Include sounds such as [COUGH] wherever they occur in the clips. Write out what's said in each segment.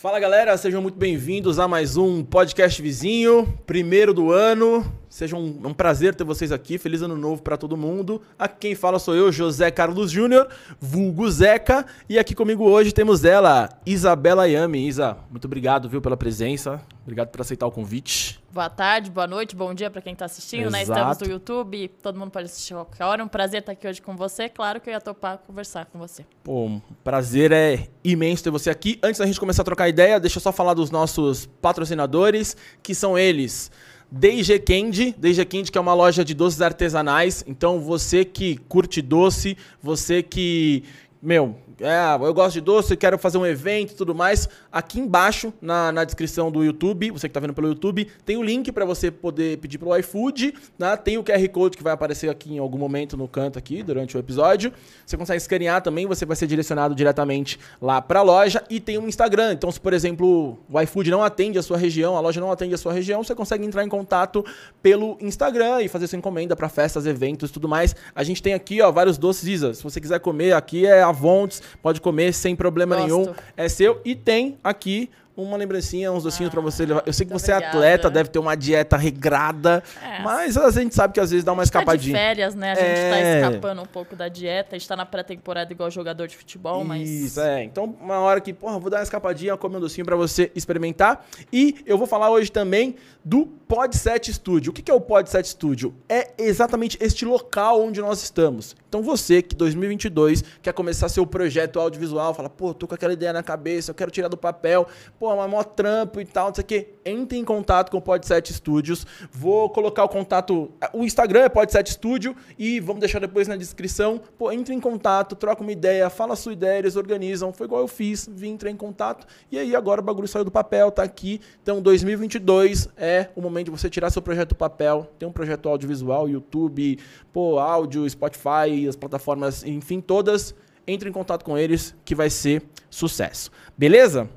Fala galera, sejam muito bem-vindos a mais um podcast vizinho, primeiro do ano. Seja um, um prazer ter vocês aqui. Feliz ano novo para todo mundo. Aqui quem fala sou eu, José Carlos Júnior, vulgo Zeca. E aqui comigo hoje temos ela, Isabela Yami. Isa, muito obrigado, viu, pela presença. Obrigado por aceitar o convite. Boa tarde, boa noite, bom dia para quem está assistindo, né? Estamos no YouTube, todo mundo pode assistir a qualquer hora. Um prazer estar aqui hoje com você. Claro que eu ia topar conversar com você. Pô, um prazer é imenso ter você aqui. Antes da gente começar a trocar ideia, deixa eu só falar dos nossos patrocinadores, que são eles. DG Candy, DG Candy que é uma loja de doces artesanais. Então você que curte doce, você que, meu, é, eu gosto de doce, quero fazer um evento e tudo mais. Aqui embaixo, na, na descrição do YouTube, você que está vendo pelo YouTube, tem o link para você poder pedir pelo iFood. Né? Tem o QR Code que vai aparecer aqui em algum momento no canto aqui, durante o episódio. Você consegue escanear também, você vai ser direcionado diretamente lá para a loja. E tem um Instagram. Então, se por exemplo o iFood não atende a sua região, a loja não atende a sua região, você consegue entrar em contato pelo Instagram e fazer sua encomenda para festas, eventos e tudo mais. A gente tem aqui ó, vários doces Isa. Se você quiser comer, aqui é Avontes pode comer sem problema Gosto. nenhum. É seu. E tem aqui uma lembrancinha, uns docinhos ah, para você levar. Eu sei que você obrigada. é atleta, deve ter uma dieta regrada, é. mas a gente sabe que às vezes dá uma escapadinha. Tá de férias, né? A gente tá é... tá escapando um pouco da dieta, a gente tá na pré-temporada igual jogador de futebol, mas. Isso, é. Então, uma hora que, porra, vou dar uma escapadinha, comer um docinho para você experimentar. E eu vou falar hoje também do Podset Studio. O que é o Podset Studio? É exatamente este local onde nós estamos. Então, você que 2022 quer começar seu projeto audiovisual, fala, pô, tô com aquela ideia na cabeça, eu quero tirar do papel, pô, mas mó trampo e tal, não sei o quê. Entre em contato com o Podset Studios. Vou colocar o contato. O Instagram é Podset Studio e vamos deixar depois na descrição. Pô, entre em contato, troca uma ideia, fala sua ideia, eles organizam. Foi igual eu fiz, vim entrar em contato. E aí agora o bagulho saiu do papel, tá aqui. Então 2022 é o momento de você tirar seu projeto do papel. Tem um projeto audiovisual, YouTube, pô, áudio, Spotify, as plataformas, enfim, todas entre em contato com eles que vai ser sucesso. Beleza?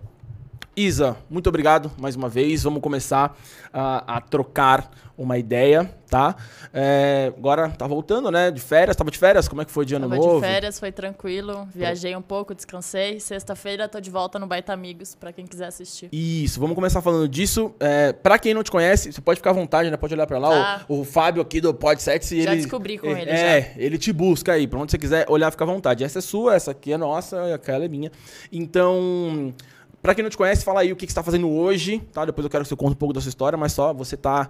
Isa, muito obrigado mais uma vez. Vamos começar a, a trocar uma ideia, tá? É, agora tá voltando, né? De férias, tava de férias? Como é que foi de ano tava novo? de férias, foi tranquilo. Viajei um pouco, descansei. Sexta-feira tô de volta no Baita Amigos, para quem quiser assistir. Isso, vamos começar falando disso. É, para quem não te conhece, você pode ficar à vontade, né? Pode olhar para lá. Tá. O, o, Fábio aqui do Podset, já ele... descobri com é, ele, É, já. ele te busca aí. Pra onde você quiser olhar, fica à vontade. Essa é sua, essa aqui é nossa, aquela é minha. Então... Para quem não te conhece, fala aí o que, que você está fazendo hoje, tá? Depois eu quero que você conte um pouco da sua história, mas só você está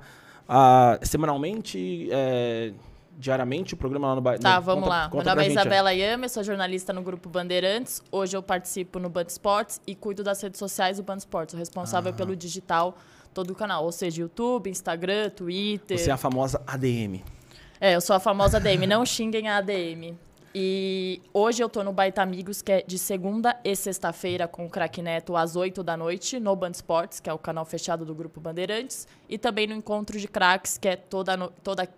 uh, semanalmente, é, diariamente, o programa lá no bairro. Tá, vamos conta, lá. Conta Meu nome é Isabela Yame, sou jornalista no Grupo Bandeirantes. Hoje eu participo no Band Esportes e cuido das redes sociais do Band Esportes, responsável ah. pelo digital todo o canal, ou seja, YouTube, Instagram, Twitter. Você é a famosa ADM. É, eu sou a famosa ADM. Não xinguem a ADM. E hoje eu tô no Baita Amigos, que é de segunda e sexta-feira com o Crack Neto às 8 da noite, no Band Sports, que é o canal fechado do Grupo Bandeirantes. E também no Encontro de Cracks, que é toda, no, toda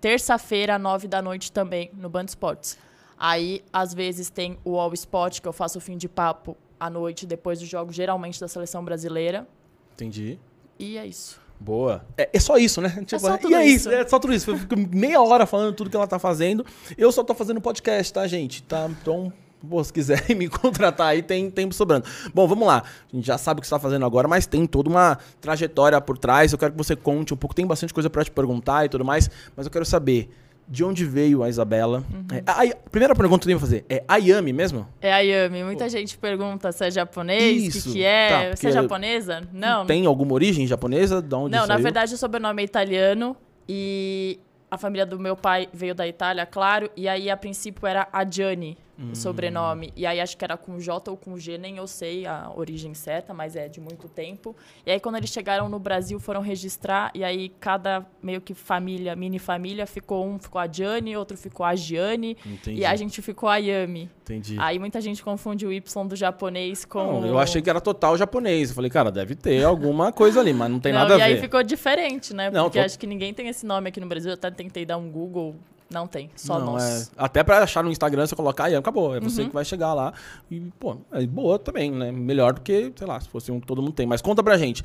terça-feira, às 9 da noite também, no Band Sports. Aí, às vezes, tem o All Spot, que eu faço o fim de papo à noite, depois dos jogos, geralmente da seleção brasileira. Entendi. E é isso. Boa. É, é, só isso, né? É tipo, só tudo e é isso. É só tudo isso. Eu fico meia hora falando tudo que ela tá fazendo. Eu só tô fazendo podcast, tá, gente? Tá, então, pô, se quiserem [LAUGHS] me contratar aí, tem tempo sobrando. Bom, vamos lá. A gente já sabe o que você tá fazendo agora, mas tem toda uma trajetória por trás. Eu quero que você conte um pouco. Tem bastante coisa para te perguntar e tudo mais, mas eu quero saber de onde veio a Isabela. Uhum. É, a, a, primeira pergunta que eu ia fazer é Ayami mesmo? É Ayami. Muita gente pergunta se é japonês, o que, que é. Tá, você é japonesa? Não. Tem alguma origem japonesa? De onde Não, saiu? na verdade o sobrenome é italiano e a família do meu pai veio da Itália, claro, e aí a princípio era Adjani hum. o sobrenome. E aí acho que era com J ou com G, nem eu sei a origem certa, mas é de muito tempo. E aí quando eles chegaram no Brasil, foram registrar, e aí cada meio que família, mini família, ficou um ficou a Gianni, outro ficou a Gianni, Entendi. e a gente ficou a Yami. Entendi. Aí muita gente confunde o Y do japonês com. Não, eu achei que era total japonês. Eu falei, cara, deve ter alguma coisa ali, mas não tem não, nada a ver. E aí ficou diferente, né? Porque tô... acho que ninguém tem esse nome aqui no Brasil. Eu até tentei dar um Google não tem, só não, nós. É, até pra achar no Instagram, você colocar e acabou. É você uhum. que vai chegar lá. E, pô, é boa também, né? Melhor do que, sei lá, se fosse um que todo mundo tem. Mas conta pra gente,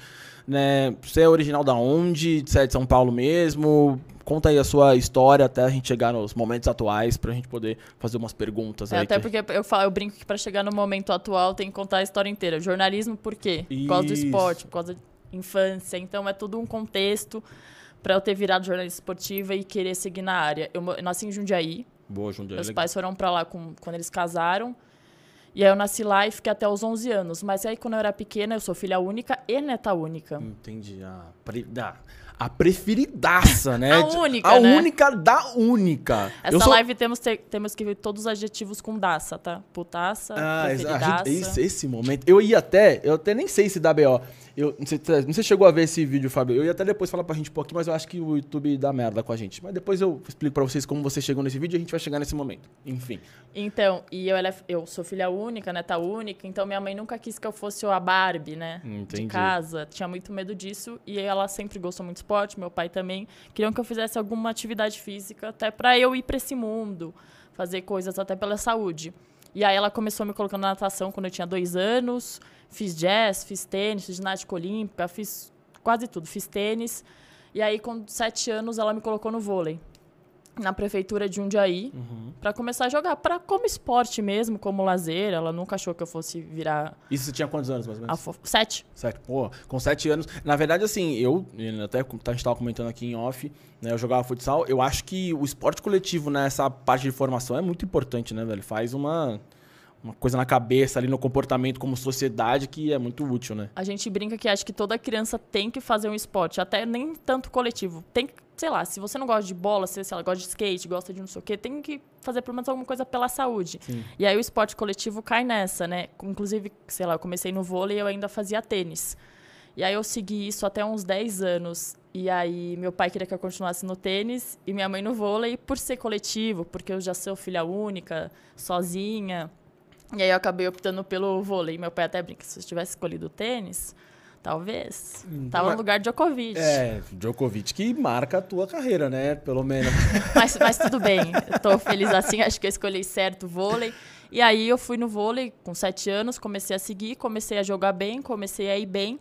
né? Você é original da onde? Você é de São Paulo mesmo? conta aí a sua história até a gente chegar nos momentos atuais pra gente poder fazer umas perguntas É, aí. até que- porque eu, falo, eu brinco que pra chegar no momento atual tem que contar a história inteira. Jornalismo por quê? Por causa do esporte, por causa da infância. Então é tudo um contexto pra eu ter virado jornalista esportiva e querer seguir na área. Eu, eu nasci em Jundiaí, Boa, Jundiaí. meus legal. pais foram pra lá com- quando eles casaram. E aí eu nasci lá e fiquei até os 11 anos. Mas aí quando eu era pequena, eu sou filha única e neta única. Entendi. A, pre- a preferidaça, né? [LAUGHS] A única, A né? única da única. Essa Eu sou- live temos, te- temos que ver todos os adjetivos com daça, tá? Putaça, Ah, preferidaça. gente- esse, esse momento. Eu ia até, eu até nem sei se dá BO. Eu, não, sei, não sei se chegou a ver esse vídeo, Fábio. Eu ia até depois falar pra gente um pouquinho, mas eu acho que o YouTube dá merda com a gente. Mas depois eu explico pra vocês como você chegou nesse vídeo e a gente vai chegar nesse momento. Enfim. Então, e eu, ela- eu sou filha única, neta única, então minha mãe nunca quis que eu fosse a Barbie, né? Entendi. De casa. Tinha muito medo disso. E ela sempre gostou muito de esporte, meu pai também. Queriam que eu fizesse alguma atividade física, até pra eu ir pra esse mundo, fazer coisas até pela saúde. E aí ela começou me colocando na natação quando eu tinha dois anos. Fiz jazz, fiz tênis, fiz ginástica olímpica, fiz quase tudo. Fiz tênis. E aí, com sete anos, ela me colocou no vôlei. Na prefeitura de Jundiaí, pra começar a jogar, pra, como esporte mesmo, como lazer. Ela nunca achou que eu fosse virar Isso você tinha quantos anos, mais ou menos? fo- sete. Certo, pô, com sete anos. Na verdade, assim, eu, até a gente tava comentando aqui em off, né? Eu jogava futsal. Eu acho que o esporte coletivo nessa parte de formação é muito importante, né, velho? Faz uma, uma coisa na cabeça ali no comportamento como sociedade que é muito útil, né? A gente brinca que acha que toda criança tem que fazer um esporte, até nem tanto coletivo. Tem que, sei lá, se você não gosta de bola, se lá, gosta de skate, gosta de não sei o quê, tem que fazer pelo menos alguma coisa pela saúde. Sim. E aí o esporte coletivo cai nessa, né? Inclusive, sei lá, eu comecei no vôlei e eu ainda fazia tênis. E aí eu segui isso até uns 10 anos. E aí meu pai queria que eu continuasse no tênis e minha mãe no vôlei por ser coletivo, porque eu já sou filha única, sozinha. E aí eu acabei optando pelo vôlei. Meu pai até brinca, se eu tivesse escolhido o tênis, talvez. Tava mas- no lugar de Djokovic. É, Djokovic que marca a tua carreira, né? Pelo menos. [LAUGHS] Mas, mas tudo bem, tô feliz assim, acho que eu escolhi certo o vôlei. E aí eu fui no vôlei com 7 anos, comecei a seguir, comecei a jogar bem, comecei a ir bem.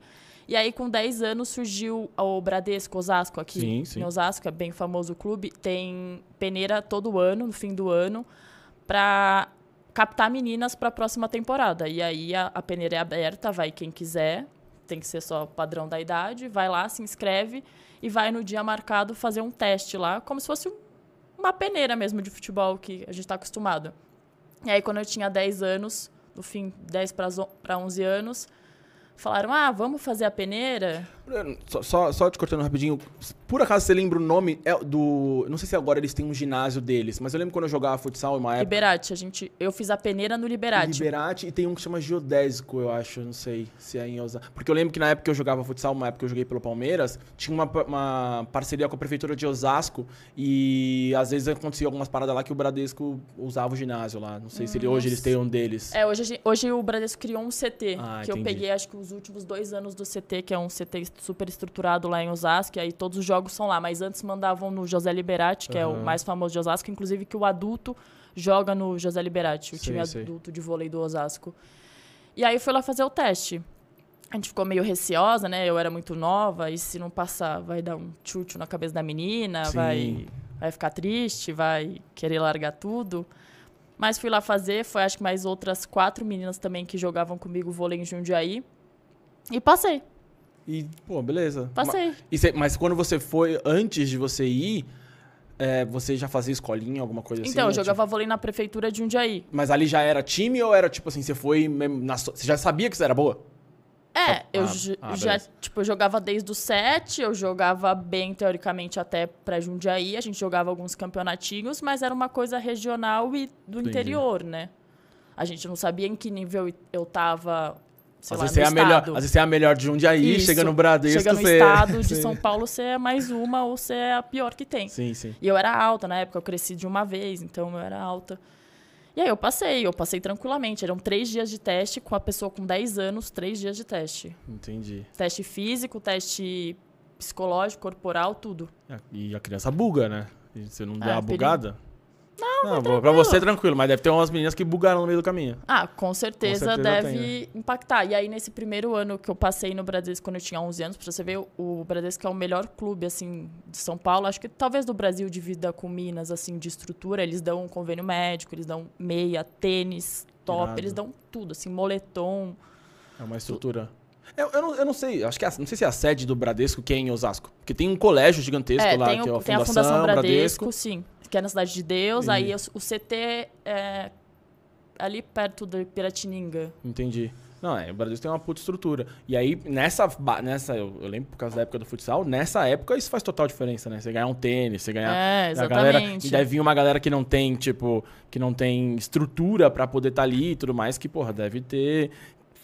E aí com 10 anos surgiu o Bradesco Osasco aqui. Sim, sim. Em Osasco, é bem famoso o clube, tem peneira todo ano, no fim do ano, para captar meninas para a próxima temporada. E aí a, a peneira é aberta, vai quem quiser, tem que ser só padrão da idade, vai lá, se inscreve e vai no dia marcado fazer um teste lá, como se fosse um uma peneira mesmo de futebol que a gente está acostumado. E aí, quando eu tinha 10 anos, no fim, 10 para 11 anos, falaram: ah, vamos fazer a peneira? Só, só, só te cortando rapidinho. Por acaso você lembra o nome é do. Não sei se agora eles têm um ginásio deles, mas eu lembro quando eu jogava futsal em uma época. Liberate. A gente, eu fiz a peneira no Liberate. Liberate e tem um que chama Geodésico, eu acho, não sei se é em Osasco. Porque eu lembro que na época que eu jogava futsal, uma época que eu joguei pelo Palmeiras, tinha uma, uma parceria com a prefeitura de Osasco e às vezes acontecia algumas paradas lá que o Bradesco usava o ginásio lá. Não sei se ele- hoje eles têm um deles. É, hoje, hoje o Bradesco criou um CT, Ah, que eu entendi. peguei, acho que os últimos dois anos do CT, que é um CT super estruturado lá em Osasco, e aí todos os jogos são lá. Mas antes mandavam no José Liberati, que é o mais famoso de Osasco, inclusive que o adulto joga no José Liberati, o Sei, time sei. adulto de vôlei do Osasco. E aí eu fui lá fazer o teste. A gente ficou meio receosa, né? Eu era muito nova, e se não passar, vai dar um chute na cabeça da menina, Sim. vai, vai ficar triste, vai querer largar tudo. Mas fui lá fazer, foi acho que mais outras quatro meninas também que jogavam comigo vôlei em Jundiaí. E passei, E, pô, beleza. passei. Ma- e cê- mas quando você foi, antes de você ir, é, você já fazia escolinha, alguma coisa assim? Então, eu jogava vôlei na prefeitura de Jundiaí. Mas ali já era time ou era tipo assim, você foi. na Você já sabia que você era boa? É, eu Ah, ah, já, beleza. tipo, eu jogava desde o 7, eu jogava bem, teoricamente, até pra Jundiaí, a gente jogava alguns campeonatinhos, mas era uma coisa regional e do Entendi. interior, né? A gente não sabia em que nível eu tava, sei às, lá, vezes é a melhor, às vezes você é a melhor de Jundiaí, Isso. chega no Bradesco, Chega no você... estado de. [LAUGHS] São Paulo, você é mais uma ou você é a pior que tem. Sim, sim. E eu era alta na época, eu cresci de uma vez, então eu era alta. E aí eu passei, eu passei tranquilamente. Eram três dias de teste com a pessoa com 10 anos, três dias de teste. Entendi. Teste físico, teste psicológico, corporal, tudo. E a criança buga, né? E você não dá É, uma perigo. Não, Não, pra pra você é tranquilo, mas deve ter umas meninas que bugaram no meio do caminho. Ah, com certeza, certeza deve tem, impactar. E aí, nesse primeiro ano que eu passei no Bradesco, quando eu tinha 11 anos, pra você ver, o Bradesco é o melhor clube, assim, de São Paulo. Acho que talvez do Brasil, de vida com Minas, assim, de estrutura. Eles dão um convênio médico, eles dão meia, tênis, top. Irado. Eles dão tudo, assim, moletom. É uma estrutura. Eu, eu, não, eu não sei, acho que a- não sei se é a sede do Bradesco que é em Osasco. Porque tem um colégio gigantesco É, lá, tem, que é o- a tem a Fundação, Fundação Bradesco, Bradesco. sim, que é na Cidade de Deus. E- Aí o, CT é ali perto de Piratininga. Entendi. Não, é, o Bradesco tem uma puta estrutura. E aí, nessa, nessa eu, eu lembro por causa da época do futsal, nessa época isso faz total diferença, né? Você ganhar um tênis, você ganhar... É, a galera, exatamente. e deve vir uma galera que não tem, tipo, que não tem estrutura pra poder estar ali e tudo mais, que, porra, deve ter...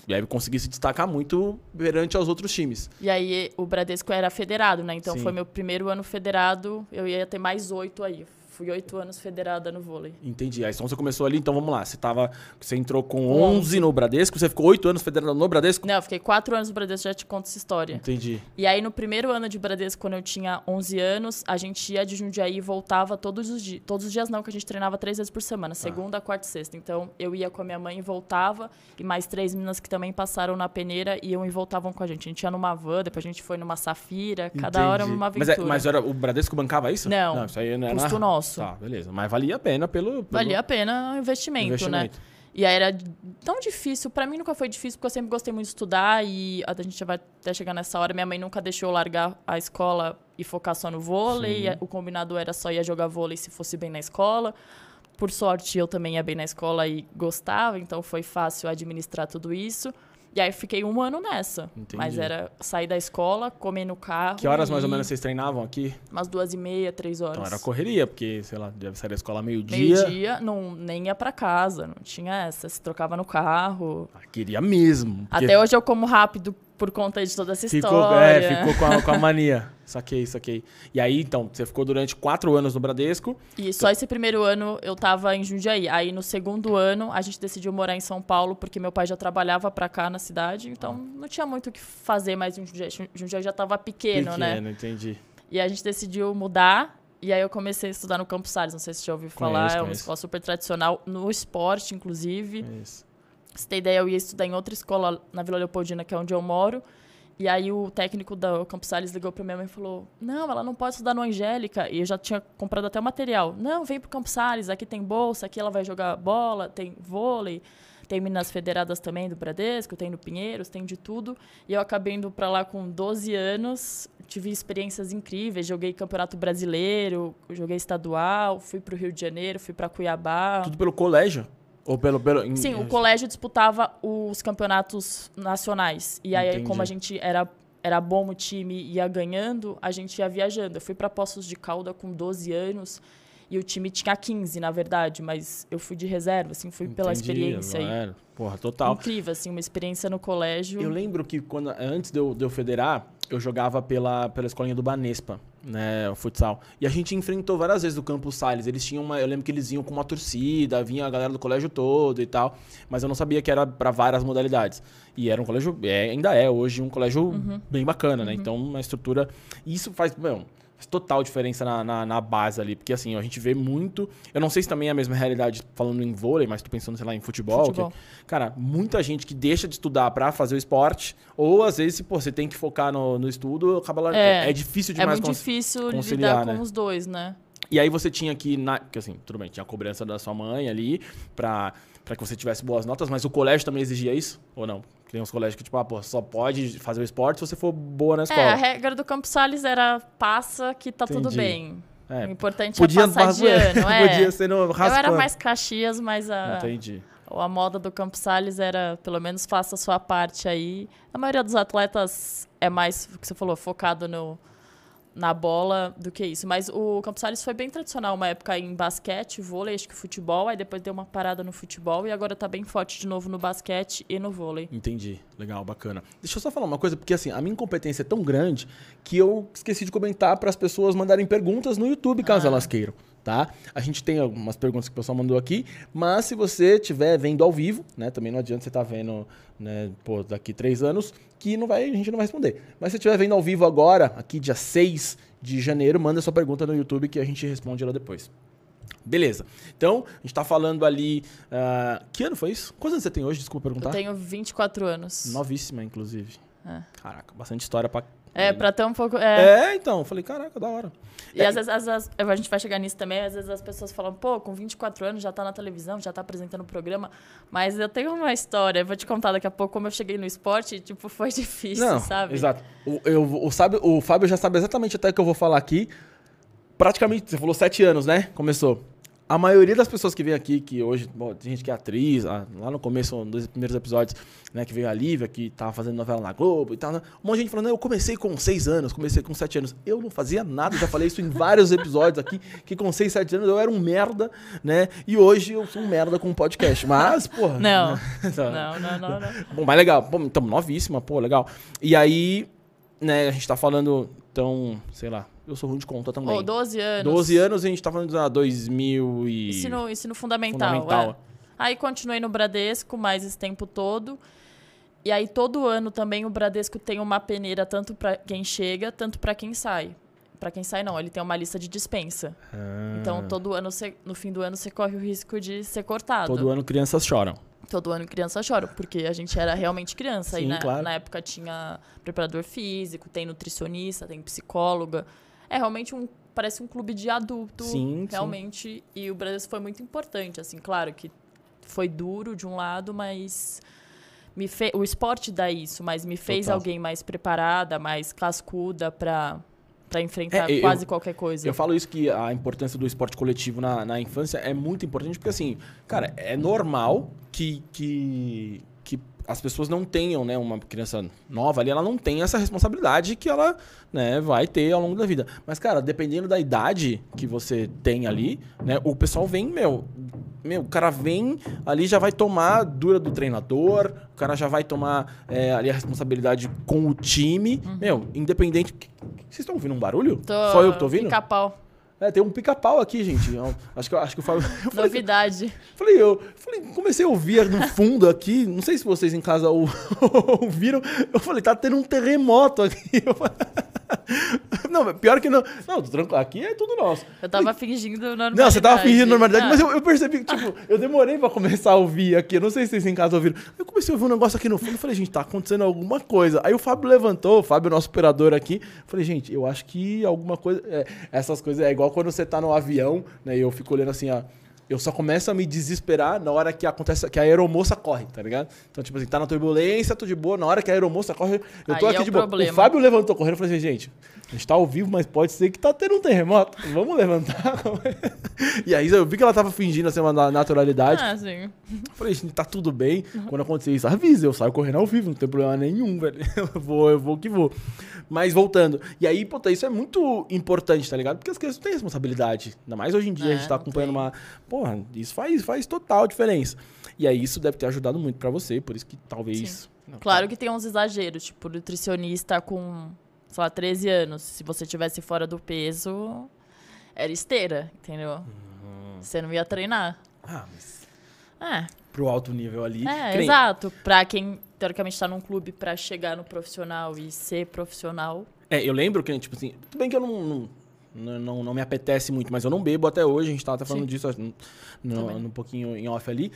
Deve conseguir se destacar muito perante aos outros times. E aí o Bradesco era federado, né? Então Sim. foi meu primeiro ano federado, eu ia ter mais oito aí. Fui oito anos federada no vôlei. Entendi. Aí então você começou ali, então vamos lá. Você tava. Você entrou com Com 11 no Bradesco, você ficou 8 anos federado no Bradesco? Não, eu fiquei quatro anos no Bradesco, já te conto essa história. Entendi. E aí, no primeiro ano de Bradesco, quando eu tinha 11 anos, a gente ia de Jundiaí e voltava todos os dias. Todos os dias não, que a gente treinava três vezes por semana. Segunda, quarta e sexta. Então, eu ia com a minha mãe e voltava. E mais três meninas que também passaram na peneira iam e voltavam com a gente. A gente ia numa van, depois a gente foi numa safira. Cada hora Entendi. uma Mas, aventura. é- mas era, o Bradesco bancava isso? Não. isso aí não era. Custo nosso. Tá, beleza. Mas valia a pena pelo. pelo Valia a pena o investimento, né? investimento. E aí era tão difícil, pra mim nunca foi difícil, porque eu sempre gostei muito de estudar e a gente vai até chegar nessa hora. Minha mãe nunca deixou eu largar a escola e focar só no vôlei. Sim. O combinado era só ir jogar vôlei se fosse bem na escola. Por sorte, eu também ia bem na escola e gostava, então foi fácil administrar tudo isso. E aí fiquei um ano nessa. Entendi. Mas era sair da escola, comer no carro. Que horas mais ou menos vocês treinavam aqui? Umas duas e meia, três horas. Então era correria, porque, sei lá, deve sair da escola meio-dia. Meio-dia, não, nem ia pra casa, não tinha essa. Se trocava no carro. Ah, queria mesmo. porque Até hoje eu como rápido por conta de toda essa ficou, história. é, ficou com a, com a [LAUGHS] mania. Saquei, saquei. E aí, então, você ficou durante quatro anos no Bradesco. E só esse primeiro ano eu tava em Jundiaí. Aí no segundo ano a gente decidiu morar em São Paulo porque meu pai já trabalhava pra cá na cidade, então Ah. não tinha muito o que fazer mais em Jundiaí. Jundiaí já tava pequeno, né? Pequeno, entendi. E a gente decidiu mudar. E aí eu comecei a estudar no Campos Salles, não sei se você já ouviu falar, Conheço, é uma conheço. escola super tradicional, no esporte, inclusive. É isso. Você ter ideia, eu ia estudar em outra escola na Vila Leopoldina, que é onde eu moro. E aí o técnico da Campos Salles ligou pra minha mãe e falou: Não, ela não pode estudar no Angélica. E eu já tinha comprado até o material. Não, vem pro Campos Salles, aqui tem bolsa, aqui ela vai jogar bola, tem vôlei, tem meninas federadas também do Bradesco, tem no Pinheiros, tem de tudo. E eu acabei indo pra lá com 12 anos, tive experiências incríveis, joguei campeonato brasileiro, joguei estadual, fui pro Rio de Janeiro, fui pra Cuiabá. Tudo pelo colégio? Ou pelo. pelo Sim, o colégio disputava os campeonatos nacionais. E aí, Entendi. como a gente era, era bom o time e ia ganhando, a gente ia viajando. Eu fui para Poços de Calda com 12 anos e o time tinha 15, na verdade, mas eu fui de reserva, assim, fui pela Entendi, experiência aí. Porra, total. Incrível, assim, uma experiência no colégio. Eu lembro que quando, antes de eu, de eu federar, eu jogava pela, pela escolinha do Banespa, né, o futsal. E a gente enfrentou várias vezes o Campus Salles. Eles tinham uma, eu lembro que eles iam com uma torcida, vinha a galera do colégio todo e tal, mas eu não sabia que era para várias modalidades. E era um colégio, é, ainda é hoje um colégio Uhum. bem bacana, né? Então, uma estrutura, isso faz, faz total diferença na, na, na base ali, porque assim, a gente vê muito, eu não sei se também é a mesma realidade falando em vôlei, mas tô pensando, sei lá, em futebol, Futebol. que- Cara, muita gente que deixa de estudar pra fazer o esporte, ou às vezes, pô, você tem que focar no, no estudo, acaba lá. É, É, difícil é demais muito cons- difícil conciliar, lidar né? com os dois, né? E aí você tinha que, na, que assim, tudo bem, tinha a cobrança da sua mãe ali pra, pra que você tivesse boas notas, mas o colégio também exigia isso? Ou não? Tem uns colégios que, tipo, ah, pô, só pode fazer o esporte se você for boa na É, a escola. regra do Campos Salles era passa que tá tudo Entendi. bem. É, O importante [LAUGHS] podia, é passar de ano. É. podia ser no Eu era mais Caxias, mas a, Entendi. a moda do Campos Salles era, pelo menos, faça a sua parte aí. A maioria dos atletas é mais, o que você falou, focado no, na bola do que isso. Mas o Campos Salles foi bem tradicional, uma época em basquete, vôlei, acho que futebol, aí depois deu uma parada no futebol e agora tá bem forte de novo no basquete e no vôlei. Entendi. Legal, bacana. Deixa eu só falar uma coisa, porque assim, a minha incompetência é tão grande que eu esqueci de comentar para as pessoas mandarem perguntas no YouTube, caso Ah. elas queiram, tá? A gente tem algumas perguntas que o pessoal mandou aqui, mas se você estiver vendo ao vivo, né, também não adianta você estar vendo, né, pô, daqui três anos, que não vai, a gente não vai responder. Mas se estiver vendo ao vivo agora, aqui dia 6 de janeiro, manda sua pergunta no YouTube que a gente responde ela depois. Beleza. Então, a gente tá falando ali. ah, que ano foi isso? Quantos anos você tem hoje? Desculpa Eu perguntar. tenho 24 anos. Novíssima, inclusive. É. Caraca, bastante história pra. É, pra ter um pouco. É. É, então. Falei, caraca, da hora. E às vezes, às vezes- a gente vai chegar nisso também, às vezes as pessoas falam, pô, com 24 anos já tá na televisão, já tá apresentando o programa. Mas eu tenho uma história, vou te contar daqui a pouco como eu cheguei no esporte, tipo, foi [LAUGHS] difícil, Não, sabe? exato. O, eu, o, sabe, o Fábio já sabe exatamente até o que eu vou falar aqui. Praticamente, você falou sete anos, né? Começou. A maioria das pessoas que vem aqui, que hoje, bom, tem gente que é atriz, ah, lá no começo, um dos primeiros episódios, né, que veio a Lívia, que tava fazendo novela na Globo e tal, né? um monte de gente falando, "Não, eu comecei com seis anos, comecei com sete anos. Eu não fazia nada, já falei isso em vários episódios aqui, que com seis, sete anos eu era um merda, né? E hoje eu sou um merda com um podcast. Mas, porra. Não. Tá. [LAUGHS] Não, não, não, não. Bom, mas legal. Pô, então, novíssima, pô, legal. E aí, né, a gente tá falando, então, sei lá, eu sou ruim de conta também. Ô, 12 anos. 12 anos e a gente tá falando de ah, 2000 e... Ensino, ensino fundamental. Fundamental. é. Aí continuei no Bradesco mais esse tempo todo. E aí todo ano também o Bradesco tem uma peneira tanto pra quem chega, tanto pra quem sai. Pra quem sai não, ele tem uma lista de dispensa. Ah, Então todo ano, você- no fim do ano, você corre o risco de ser cortado. Todo ano crianças choram. Todo ano criança chora, porque a gente era realmente criança. e Sim, na, claro. na época tinha preparador físico, tem nutricionista, tem psicóloga. É realmente um. Parece um clube de adulto, Sim, sim. realmente. E o Brasil foi muito importante, assim, claro que foi duro de um lado, mas me fe... o esporte dá isso, mas me fez Total. alguém mais preparada, mais cascuda para para enfrentar É, eu- quase qualquer coisa. Eu falo isso que a importância do esporte coletivo na, na infância é muito importante, porque assim, cara, é normal que, que as pessoas não tenham, né, uma criança nova ali, ela não tem essa responsabilidade que ela, né, vai ter ao longo da vida. Mas, cara, dependendo da idade que você tem ali, né, o pessoal vem, meu, meu, o cara vem ali já vai tomar dura do treinador, o cara já vai tomar é, ali a responsabilidade com o time, meu, independente. Vocês estão ouvindo um barulho? Tô... Só eu que tô ouvindo? Pica-pau. É, tem um pica-pau aqui, gente. Eu Acho que, eu- acho que o Fábio. [LAUGHS] Eu falei, Novidade. falei, eu falei, comecei a ouvir no fundo aqui. Não sei se vocês em casa ou- [LAUGHS] ouviram. Eu falei, tá tendo um terremoto aqui. Eu falei, [LAUGHS] [LAUGHS] Não, pior que não. Não, tranquilo. Aqui é tudo nosso. Eu tava fingindo normalidade. Não, você tava fingindo normalidade, Ah. mas eu, eu percebi que, tipo, [LAUGHS] eu demorei pra começar a ouvir aqui. Eu não sei se vocês em casa ouviram. Eu comecei a ouvir um negócio aqui no fundo. Eu falei, gente, tá acontecendo alguma coisa. Aí o Fábio levantou, o Fábio, nosso operador aqui. Eu falei, gente, eu acho que alguma coisa. é, essas coisas é igual quando você tá no avião, né? E eu fico olhando assim, ó. Eu só começo a me desesperar na hora que acontece, que a aeromoça corre, tá ligado? Então, tipo assim, tá na turbulência, tô de boa. Na hora que a aeromoça corre, eu tô Aí aqui é de boa. problema. O Fábio levantou correndo e falei assim, gente, a gente tá ao vivo, mas pode ser que tá tendo um terremoto. Vamos levantar. [LAUGHS] e aí eu vi que ela tava fingindo assim, uma na- naturalidade. Ah, sim. Eu Falei, gente, tá tudo bem. Quando acontecer isso, avisa, eu saio correndo ao vivo, não tem problema nenhum, [LAUGHS] velho. Eu vou, eu vou que vou. Mas voltando. E aí, puta, isso é muito importante, tá ligado? Porque as crianças não têm responsabilidade. Ainda mais hoje em dia, a É, gente tá não acompanhando tem. uma. Porra, isso faz, faz total diferença. E aí, isso deve ter ajudado muito pra você, por isso que talvez. Não, Claro que tem uns exageros, tipo, nutricionista com, sei lá, 13 anos. Se você tivesse fora do peso, era esteira, entendeu? Uhum. Você não ia treinar. Ah, mas É, pro alto nível ali. é, exato. Pra quem, teoricamente, tá num clube pra chegar no profissional e ser profissional. É, eu lembro que, tipo assim, tudo bem que eu não, não, não, não- não me apetece muito, mas eu não bebo até hoje, a gente tava até falando Sim. disso no, no pouquinho em off ali.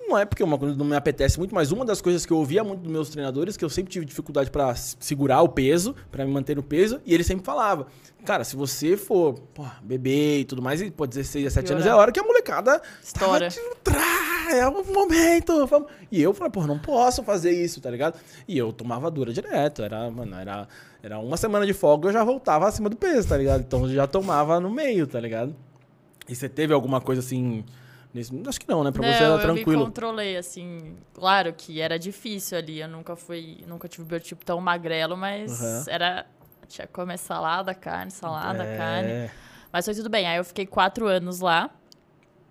Não é porque uma coisa não me apetece muito, mas uma das coisas que eu ouvia muito dos meus treinadores, que eu sempre tive dificuldade pra s- segurar o peso, pra me manter no peso, e ele sempre falava, cara, se você for pô, beber e tudo mais, e pô, 16, 17 anos é a hora que a molecada Estoura. tava, é o momento. vamos. E eu falei, pô, não posso fazer isso, tá ligado? E eu tomava dura direto, era, mano, era, era uma semana de folga, eu já voltava acima do peso, tá ligado? Então eu já tomava no meio, tá ligado? E você teve alguma coisa assim. Nesse... Acho que não, né? Pra você não, era eu me tranquilo. controlei, assim. Claro que era difícil ali. Eu nunca fui. Nunca tive biotipo tão magrelo, mas Aham. era. Tinha que comer salada, carne, salada, É. carne. Mas foi tudo bem. Aí eu fiquei quatro anos lá.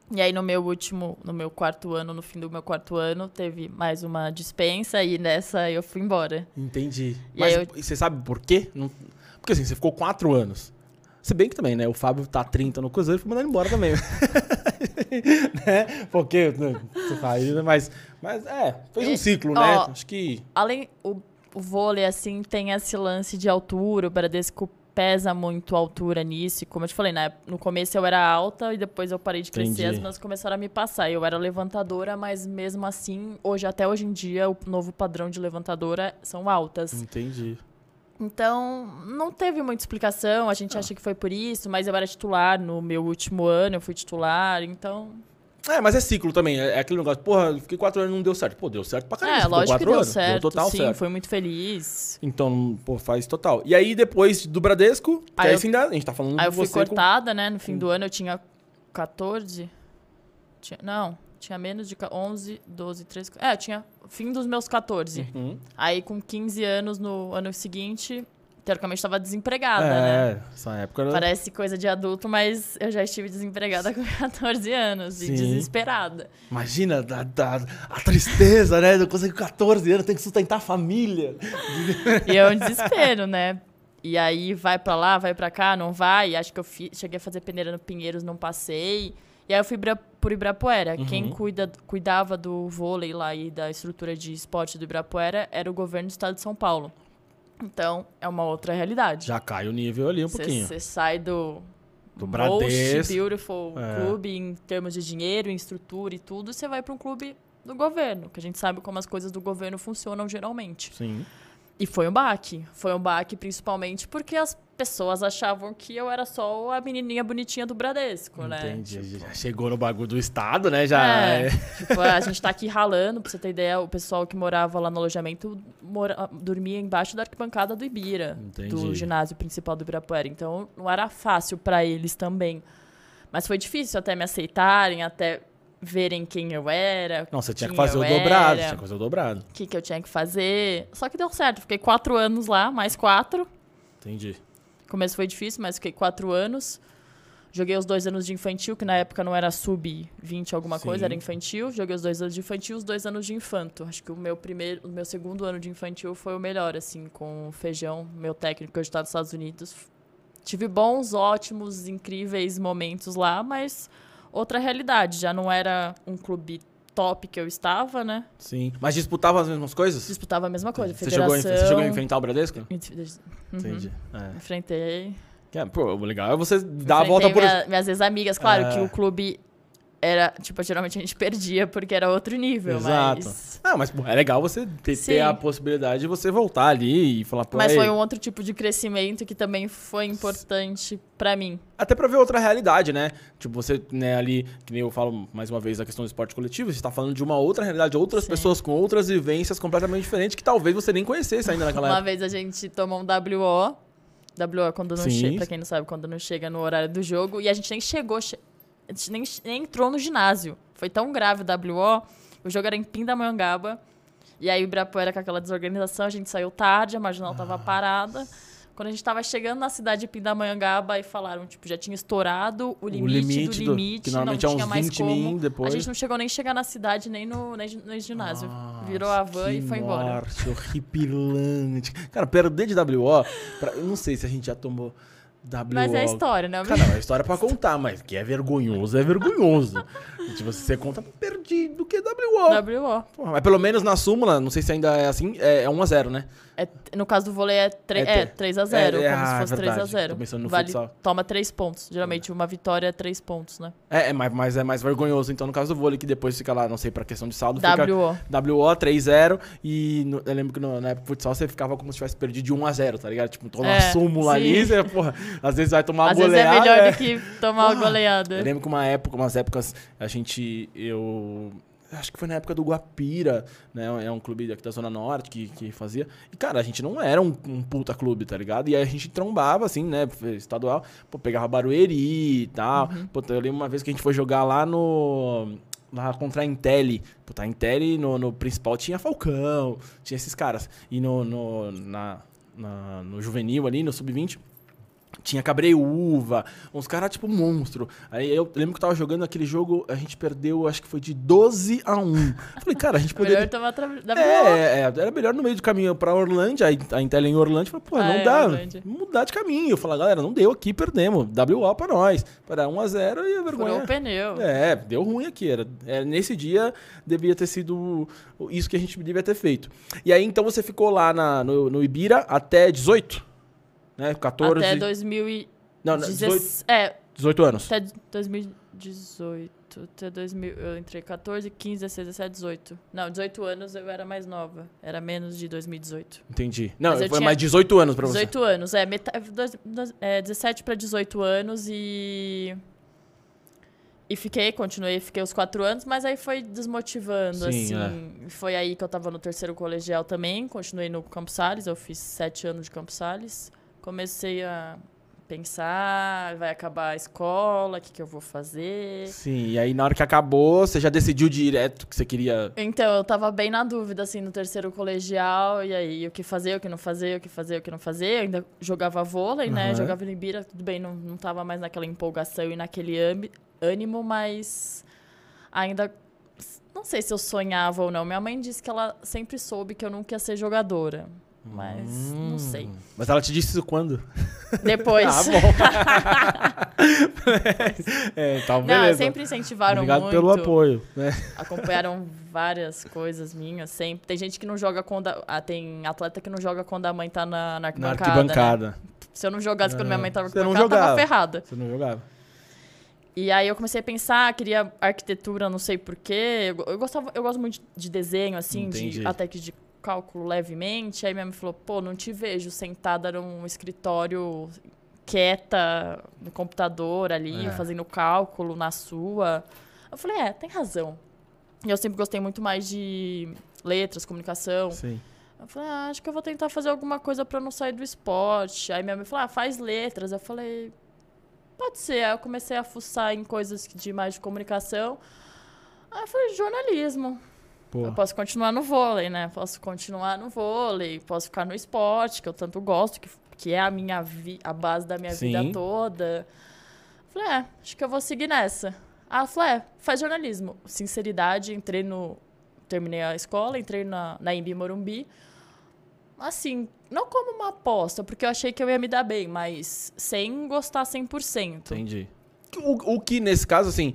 E aí no meu último, no meu quarto ano, no fim do meu quarto ano, teve mais uma dispensa e nessa eu fui embora. Entendi. E Mas eu- e você sabe por quê? Não- Porque assim, você ficou quatro anos. Se bem que também, né? O Fábio tá 30 no Cruzeiro e foi mandado embora também. [LAUGHS] né? Porque né, você faz, mas, mas é, fez um E, ciclo, né? ó, Acho que. Além o, o vôlei assim tem esse lance de altura, o Bradesco pesa muito a altura nisso. E como eu te falei, né? no começo eu era alta e depois eu parei de crescer, Entendi. as meninas começaram a me passar. Eu era levantadora, mas mesmo assim, hoje até hoje em dia, o novo padrão de levantadora são altas. Entendi. Então, não teve muita explicação. A gente Ah. acha que foi por isso, mas eu era titular no meu último ano, eu fui titular, então. É, mas é ciclo também. É é aquele negócio, porra, fiquei quatro anos e não deu certo. Pô, deu certo pra caramba. é, lógico que deu anos. certo. Deu total sim, certo. foi muito feliz. Então, pô, faz total. E aí, depois do Bradesco, que Aí aí, eu- a gente tá falando Aí eu fui você com- cortada, né? No fim do ano eu tinha 14. Tinha, não, tinha menos de ca- 11, 12, 13. É, eu tinha fim dos meus 14. Uhum. Aí com 15 anos no ano seguinte, teoricamente estava desempregada, né? É, essa época era... Parece coisa de adulto, mas eu já estive desempregada [LAUGHS] com 14 anos e Sim. desesperada. Imagina da, da- a tristeza, né? Eu consegui 14 anos, tem que sustentar a família. E é um desespero, né? E aí vai pra lá, vai pra cá, não vai. Acho que eu fi- cheguei a fazer peneira no Pinheiros, não passei. E aí eu fui por Ibirapuera. Uhum. Quem cuida, cuidava do vôlei lá e da estrutura de esporte do Ibirapuera era o governo do estado de São Paulo. Então, é uma outra realidade. Já cai o nível ali um pouquinho. Você sai do, Do Bradesco. beautiful É. clube em termos de dinheiro, em estrutura e tudo, você vai pra um clube do governo, que a gente sabe como as coisas do governo funcionam geralmente. Sim. E foi um baque. Foi um baque principalmente porque as pessoas achavam que eu era só a menininha bonitinha do Bradesco, né? Entendi. Já chegou no bagulho do Estado, né? Já. É, tipo, a gente tá aqui ralando, pra você ter ideia, o pessoal que morava lá no alojamento mora- dormia embaixo da arquibancada do Ibira, Entendi. do ginásio principal do Ibirapuera. Então não era fácil pra eles também. Mas foi difícil até me aceitarem, até verem quem eu era. Não, você tinha que fazer o dobrado. era, Tinha que fazer o dobrado. O que, que eu tinha que fazer. Só que deu certo. Fiquei quatro anos lá, mais quatro. Entendi. começo foi difícil, mas fiquei quatro anos. Joguei os dois anos de infantil, que na época não era sub-20 alguma Sim. coisa, era infantil. Joguei os dois anos de infantil e os dois anos de infanto. Acho que o meu primeiro, o meu segundo ano de infantil foi o melhor, assim, com o Feijão, meu técnico que hoje está nos Estados Unidos. Tive bons, ótimos, incríveis momentos lá, mas outra realidade. Já não era um clube top que eu estava, né? Sim. Mas disputava as mesmas coisas? Disputava a mesma coisa. Você chegou, a, você chegou a enfrentar o Bradesco? Uhum. Entendi. É. Enfrentei. É, pô, legal é você dar a volta por. minha- minhas ex-amigas, claro É. que o clube era, tipo, geralmente a gente perdia porque era outro nível, Exato. mas... Não, mas pô, é legal você ter, ter a possibilidade de você voltar ali e falar, pô, Mas ei, foi um outro tipo de crescimento que também foi importante pra mim. Até pra ver outra realidade, né? Tipo, você, né, ali, que nem eu falo mais uma vez da questão do esporte coletivo, você tá falando de uma outra realidade, outras Sim. pessoas com outras vivências completamente diferentes que talvez você nem conhecesse ainda naquela Uma época. vez a gente tomou um WO, WO é quando não Sim. chega, pra quem não sabe, quando não chega no horário do jogo, e a gente nem chegou, che- a gente nem, nem entrou no ginásio. Foi tão grave o WO, o jogo era em Pindamonhangaba, e aí o Ibirapuera com aquela desorganização, a gente saiu tarde, a marginal tava parada. Quando a gente tava chegando na cidade de Pindamonhangaba, aí falaram, tipo, já tinha estourado o limite, limite do do- limite, que não normalmente é tinha mais 20 como. depois. A gente não chegou nem chegar na cidade, nem no, nem, no ginásio. Nossa, Virou a van e foi embora. Morte horripilante. Cara, perder de WO, pra- eu não sei se a gente já tomou WO. Mas é a história, né? Cara, não, é história pra contar, mas que é vergonhoso, é vergonhoso. [LAUGHS] tipo, se você conta, perdi do que WO. WO. Mas pelo menos na súmula, não sei se ainda é assim, é, é 1x0, né? É, no caso do vôlei é, tre- É é, tre- 3x0, é, é, como ah, se fosse verdade. 3x0. Tô pensando no vale, futsal. Toma 3 pontos. Geralmente uma vitória é 3 pontos, né? É, é mais, mas é mais vergonhoso, então, no caso do vôlei, que depois fica lá, não sei, pra questão de saldo, fica WO. WO 3-0, e no- eu lembro que no- na época do futsal você ficava como se tivesse perdido de 1x0, tá ligado? Tipo, toma uma É, súmula ali, sim. você, porra, às vezes vai tomar uma Às vezes goleada. é melhor é. do que tomar uma goleada. Eu lembro que uma época, umas épocas, a gente, eu... Acho que foi na época do Guapira, né? É um clube aqui da Zona Norte que, que fazia. E, cara, a gente não era um, um puta clube, tá ligado? E aí a gente trombava, assim, né? Estadual, pô, pegava Barueri e tal. Uhum. Pô, eu lembro uma vez que a gente foi jogar lá no. Lá contra a Intel. Puta, a Intel no, no principal tinha Falcão, tinha esses caras. E no, no, na, na- no juvenil ali, no sub-20, tinha Cabreiúva, uns caras tipo monstro. Aí eu lembro que eu tava jogando aquele jogo, a gente perdeu, acho que foi de 12 a 1. Falei, cara, a gente [LAUGHS] poderia. Melhor tomar tra... WO. É, é, era melhor no meio do caminho pra Orlândia, a a Intel em Orlândia, falei, pô, Ah, não é, dá, mudar de caminho. Eu falei, galera, não deu aqui, perdemos, WO pra nós. Para 1x0 e a Furou vergonha. o pneu. É, deu ruim aqui. Era, é, nesse dia devia ter sido isso que a gente devia ter feito. E aí, então, você ficou lá na- no, no Ibira até 18? Né? 14. Até 2018. Não, não, 18, É, 18 anos. até 2018. Até 2000, eu entrei 14, 15, 16, 17, 18. Não, 18 anos eu era mais nova. Era menos de 2018. Entendi. Não, Mas eu foi mais 18 anos pra você. 18 anos, é, metade, dois- dois- é 17 para 18 anos e. E fiquei, continuei, fiquei os quatro anos, mas aí foi desmotivando, Sim, é. assim. Foi aí que eu tava no terceiro colegial também, continuei no Campos Salles, eu fiz sete anos de Campos Salles. Comecei a pensar, vai acabar a escola, o que, que eu vou fazer. Sim, e aí na hora que acabou, você já decidiu direto que você queria. Então, eu tava bem na dúvida, assim, no terceiro colegial, e aí, o que fazer, o que não fazer, o que fazer, o que não fazer. Eu ainda jogava vôlei, né? Aham. Jogava em Ibira, tudo bem, não, não tava mais naquela empolgação e naquele ânimo, mas ainda. Não sei se eu sonhava ou não. Minha mãe disse que ela sempre soube que eu nunca ia ser jogadora. Mas não Hum. sei. Mas ela te disse isso quando? Depois. [LAUGHS] Ah, bom. [LAUGHS] é, tá, beleza. não, sempre incentivaram Obrigado muito. pelo apoio. Né? Acompanharam várias coisas minhas, sempre. Tem gente que não joga quando. A, ah, tem atleta que não joga quando a mãe tá na, na Na arquibancada. né? arquibancada. Se eu não jogasse quando minha mãe tava não arquibancada, eu tava ferrada. Você não jogava. E aí eu comecei a pensar, queria arquitetura, não sei porquê. Eu, eu, gostava, eu gosto muito de desenho, assim, Entendi. de, até que de cálculo levemente. Aí minha mãe falou, pô, não te vejo sentada num escritório quieta no computador ali, É. fazendo cálculo na sua. Eu falei, é, tem razão. E eu sempre gostei muito mais de letras, comunicação. Sim. Eu falei, ah, acho que eu vou tentar fazer alguma coisa pra não sair do esporte. Aí minha mãe falou, ah, faz letras. Eu falei, pode ser. Aí eu comecei a fuçar em coisas de mais de comunicação. Aí eu falei, jornalismo. Pô. Eu posso continuar no vôlei, né? Posso continuar no vôlei, posso ficar no esporte, que eu tanto gosto, que, que é a minha vi a base da minha Sim. vida toda. Falei, é, acho que eu vou seguir nessa. Ela falou, é, faz jornalismo. Sinceridade, entrei no. Terminei a escola, entrei na, na Imbi Morumbi. Assim, não como uma aposta, porque eu achei que eu ia me dar bem, mas sem gostar 100%. Entendi. O, o que, nesse caso, assim,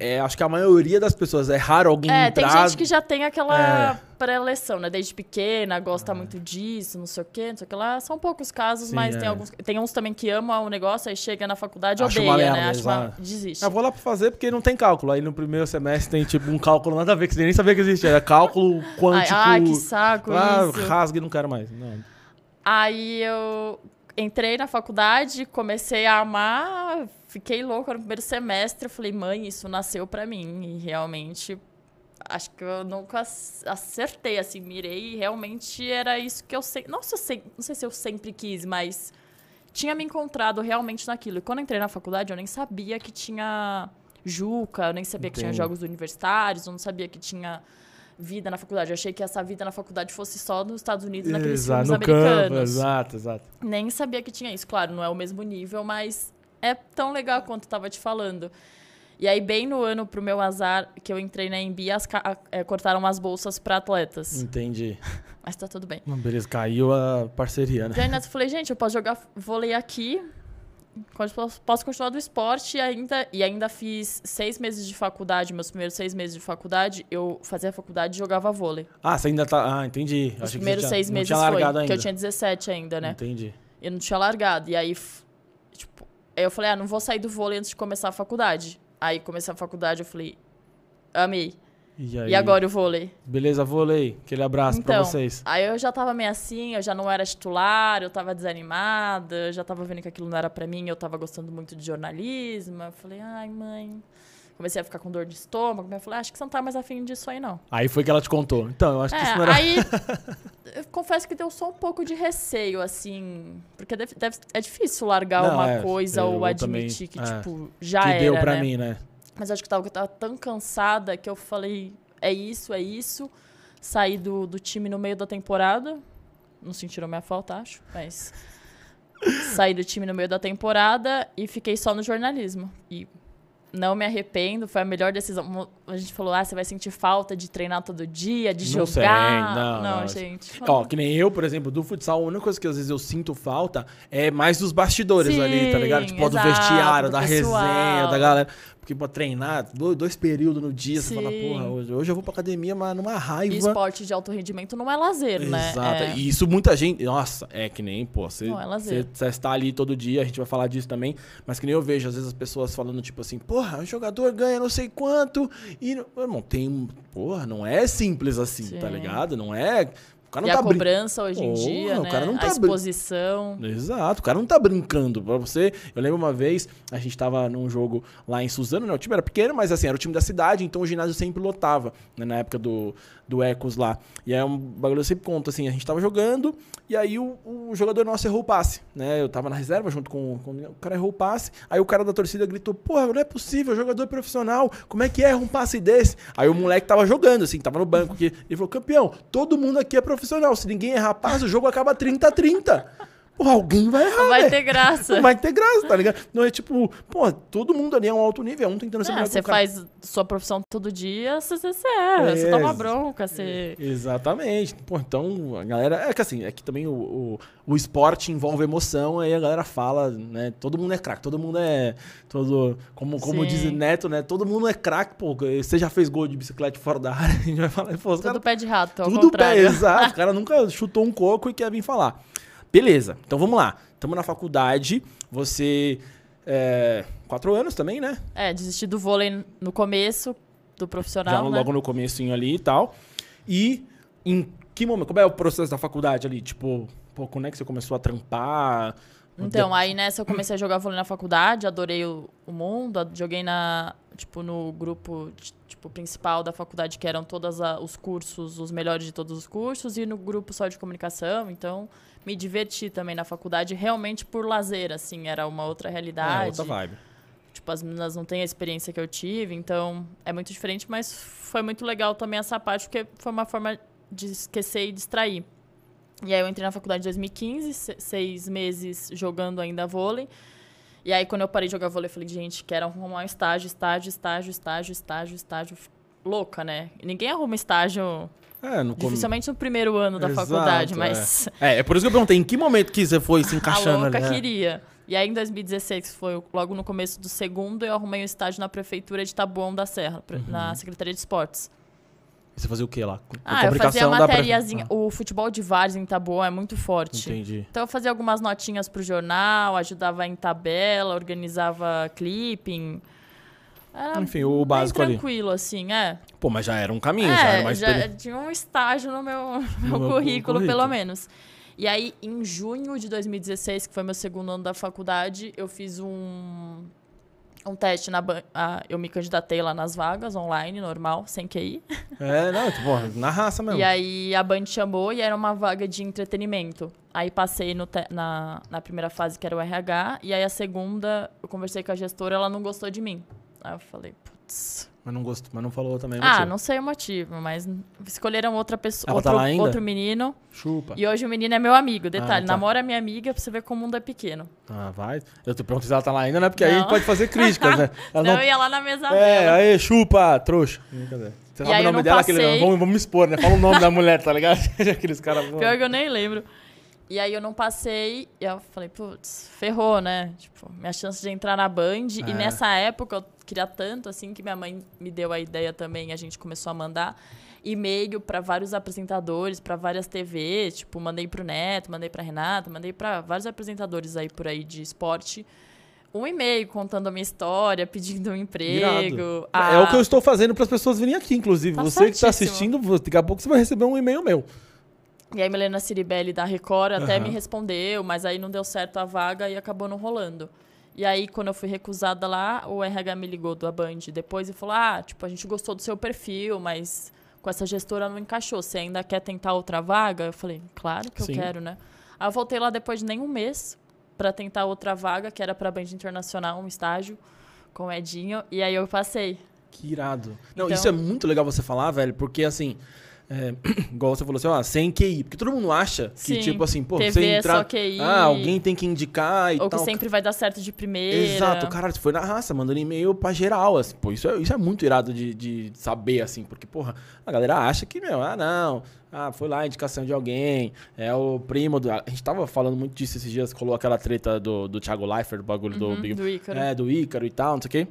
é, acho que a maioria das pessoas, é raro alguém É, entrar... tem gente que já tem aquela É. pré-eleção, né? Desde pequena, gosta muito disso, não sei o quê, não sei o que lá. São poucos casos, Sim, mas é. tem alguns. Tem uns também que amam o negócio, aí chega na faculdade e odeia, merda, né? Acha uma... Desiste. Eu vou lá pra fazer porque não tem cálculo. Aí no primeiro semestre tem, tipo, um cálculo nada a ver, que você nem sabia que existia. Era cálculo Ai, quântico... ai, que saco ah, isso. rasgue, não quero mais. Não. Aí eu entrei na faculdade, comecei a amar, fiquei louca no primeiro semestre. Eu falei, mãe, isso nasceu pra mim. E realmente, acho que eu nunca ac- acertei, assim, mirei. E realmente era isso que eu sei. Eu sei, não sei se eu sempre quis, mas tinha me encontrado realmente naquilo. E quando eu entrei na faculdade, eu nem sabia que tinha Juca, eu nem sabia que tinha Entendi. jogos universitários, eu não sabia que tinha vida na faculdade. Eu achei que essa vida na faculdade fosse só nos Estados Unidos, naqueles Exato, filmes no americanos. campo, exato, exato. Nem sabia que tinha isso. Claro, não é o mesmo nível, mas é tão legal quanto eu tava te falando. E aí, bem no ano, pro meu azar, que eu entrei na MB, as é, cortaram as bolsas pra atletas. Entendi. [LAUGHS] Mas tá tudo bem. Beleza, caiu a parceria, né? Aí, nessa, eu falei, gente, eu posso jogar vôlei aqui, posso- continuar do esporte e ainda, e ainda fiz seis meses de faculdade, meus primeiros seis meses de faculdade, eu fazia faculdade e jogava vôlei. Ah, você ainda tá... Ah, entendi. Os você primeiros tinha- seis não meses tinha foi, largado ainda. que eu tinha 17 ainda, né? Entendi. Eu não tinha largado. E aí, tipo, aí eu falei, ah, não vou sair do vôlei antes de começar a faculdade. Aí comecei a faculdade, eu falei, amei. E, E agora o vôlei? Beleza, vôlei. Aquele abraço pra Então, vocês. aí eu já tava meio assim, eu já não era titular, eu tava desanimada, eu já tava vendo que aquilo não era pra mim, eu tava gostando muito de jornalismo. Eu falei, ai, mãe. Comecei a ficar com dor de estômago. Minha falou, "Ah, acho que você não tá mais afim disso aí, não. Aí foi que ela te contou. Então, eu acho que É, isso não era... aí [LAUGHS] eu confesso que deu só um pouco de receio, assim. Porque deve, deve- é difícil largar Não, uma é, coisa eu ou também, admitir que, é, tipo, já que era. deu pra né? mim, né? Mas acho que tava, eu tava tão cansada que eu falei, é isso, é isso. Saí do, do time no meio da temporada. Não sentiram minha falta, acho, mas. [LAUGHS] Saí do time no meio da temporada e fiquei só no jornalismo. E não me arrependo, foi a melhor decisão. A gente falou, ah, você vai sentir falta de treinar todo dia, de Não sei, jogar. não, não. gente. Ó, que nem eu, por exemplo, do futsal, a única coisa que às vezes eu sinto falta é mais dos bastidores Sim, ali, tá ligado? Tipo, ó, do exato, vestiário, do da pessoal. resenha, da galera. Porque pra treinar, dois, períodos no dia, você Sim. fala, porra, hoje, hoje eu vou pra academia, mas numa raiva. E esporte de alto rendimento não é lazer, né? Exato. É. E isso muita gente. Nossa, é que nem, pô, você, Não, é lazer. você, você está ali todo dia, a gente vai falar disso também. Mas que nem eu vejo, às vezes, as pessoas falando, tipo assim, porra, o jogador ganha não sei quanto. E, irmão, tem. um- Porra, não é simples assim, tá Sim. ligado? Não é. Cara E não a tá brin- cobrança hoje em Porra, dia, o né? cara não tá a exposição. Exato, o cara não tá brincando. Pra você, eu lembro uma vez, a gente tava num jogo lá em Suzano, né? O time era pequeno, mas assim, era o time da cidade, então o ginásio sempre lotava, né? Na época do, do Ecos lá. E aí um bagulho eu sempre conto, assim, a gente tava jogando, e aí o, o jogador nosso errou o passe, né? Eu tava na reserva junto com, com o cara errou o passe, aí o cara da torcida gritou, porra, não é possível, jogador profissional, como é que erra um passe desse? Aí o moleque tava jogando, assim, tava no banco aqui, ele falou, campeão, todo mundo aqui é profissional, se ninguém errar passe, o jogo acaba 30 a 30. Porra, alguém vai errar, Não vai velho. ter graça. Não [LAUGHS] vai ter graça, tá ligado? Não é tipo, pô, todo mundo ali é um alto nível, é um tentando ser Ah, melhor você cara. faz sua profissão todo dia, você, você, você erra, você É, toma bronca, você... Exatamente. Pô, então a galera. É que assim, é que também o, o, o esporte envolve emoção, aí a galera fala, né? Todo mundo é craque, todo mundo é. Todo, como, como Sim. diz Neto, né? Todo mundo é craque, pô. Você já fez gol de bicicleta fora da [LAUGHS] área, a gente vai falar, pô, Tudo caras pé de rato, ao Tudo contrário. pé, exato. O [LAUGHS] cara nunca chutou um coco e quer vir falar. Beleza, então vamos lá. Estamos na faculdade, você. É, quatro anos também, né? É, desisti do vôlei no começo, do profissional, Já né? logo no comecinho ali e tal. E em que momento? Como é o processo da faculdade ali? Tipo, pô, quando é que você começou a trampar? Então, aí nessa eu comecei a jogar vôlei na faculdade, adorei o, o mundo, joguei na, tipo, no grupo tipo, principal da faculdade, que eram todos os cursos, os melhores de todos os cursos, e no grupo só de comunicação, então me diverti também na faculdade, realmente por lazer, assim, era uma outra É, realidade. outra vibe. Tipo, as meninas não têm a experiência que eu tive, então é muito diferente, mas foi muito legal também essa parte, porque foi uma forma de esquecer e distrair. E aí eu entrei na faculdade em 2015, se- seis meses jogando ainda vôlei. E aí quando eu parei de jogar vôlei, eu falei, gente, quero arrumar um estágio, estágio, estágio, estágio, estágio, estágio. Louca, né? Ninguém arruma estágio, É, no dificilmente no primeiro ano da Exato, faculdade, é. mas É, é por isso que eu perguntei, em que momento que você foi se [LAUGHS] encaixando a louca ali? né? queria. E aí, em 2016, que foi logo no começo do segundo, eu arrumei um estágio na prefeitura de Taboão da Serra, Uhum. na Secretaria de Esportes. Você fazia o que lá? Com- com Ah, eu fazia a matériazinha. Ah, O futebol de várzea em Taboão é muito forte. entendi. Então eu fazia algumas notinhas pro jornal, ajudava em tabela, organizava clipping. Era Enfim, o básico ali. tranquilo, assim, é. Pô, mas já era um caminho, já era É, mais já tinha um estágio no meu, [LAUGHS] no meu currículo, currículo. pelo menos. E aí, em junho de 2016, que foi meu segundo ano da faculdade, eu fiz um, um teste na ban- ah, Eu me candidatei lá nas vagas, online, normal, sem QI. [LAUGHS] É, não, tipo, porra, na raça mesmo. E aí a Band chamou e era uma vaga de entretenimento. Aí passei no te- na, na primeira fase, que era o RH, e aí a segunda, eu conversei com a gestora, ela não gostou de mim. Aí eu falei, putz. Mas não gostou, mas não falou também. Ah, motivo. não sei o motivo, mas escolheram outra pessoa, Ela tá outro, lá ainda? outro menino. Chupa. E hoje o menino é meu amigo. Detalhe, tá. namora minha amiga pra você ver como o mundo é pequeno. Ah, vai. Eu te pergunto se ela tá lá ainda, né? Porque aí a Não. gente pode fazer críticas, né? [LAUGHS] Ela não- eu ia lá na mesa É, dela. aí, chupa, trouxa. Brincadeira. Você E sabe aí o eu nome não dela? Aquele, passei. vamos, vamos expor, né? Fala o nome da mulher, tá ligado? [LAUGHS] Aqueles caras. Pior que eu nem lembro. E aí eu não passei, e eu falei, putz, ferrou, né? Tipo, minha chance de entrar na Band. É. E nessa época eu queria tanto, assim, que minha mãe me deu a ideia também, a gente começou a mandar e-mail para vários apresentadores, para várias TVs, tipo, mandei pro Neto, mandei pra Renata, mandei para vários apresentadores aí por aí de esporte. Um e-mail contando a minha história, pedindo um emprego. Ah, É o que eu estou fazendo para as pessoas virem aqui, inclusive. Tá você que está certíssimo. assistindo, daqui a pouco você vai receber um e-mail meu. E aí, Milena Ciribelli da Record até Aham. me respondeu, mas aí não deu certo a vaga e acabou não rolando. E aí, quando eu fui recusada lá, o RH me ligou da Band depois e falou: Ah, tipo, a gente gostou do seu perfil, mas com essa gestora não encaixou. Você ainda quer tentar outra vaga? Eu falei: Claro que Sim. eu quero, né? Aí eu voltei lá depois de nem um mês pra tentar outra vaga, que era pra Band Internacional, um estágio com o Edinho. E aí eu passei. Que irado. Não, Então- isso é muito legal você falar, velho, porque assim. É, [CLEARS THROAT] igual você falou assim, ó, sem QI. Porque todo mundo acha que, Sim, tipo assim, pô, TV você é entrar. só QI. Ah, alguém tem que indicar e Ou que tal. sempre vai dar certo de primeira. Exato, cara, você foi na raça, mandando e-mail pra geral, assim, pô, isso é, isso é muito irado de, de saber, assim, porque, porra, a galera acha que, meu, ah, não, ah, foi lá a indicação de alguém, é o primo do... A gente tava falando muito disso esses dias, rolou aquela treta do, do Thiago Leifert, do bagulho do Uhum, Big... do Ícaro. É, do Ícaro e tal, não sei o quê.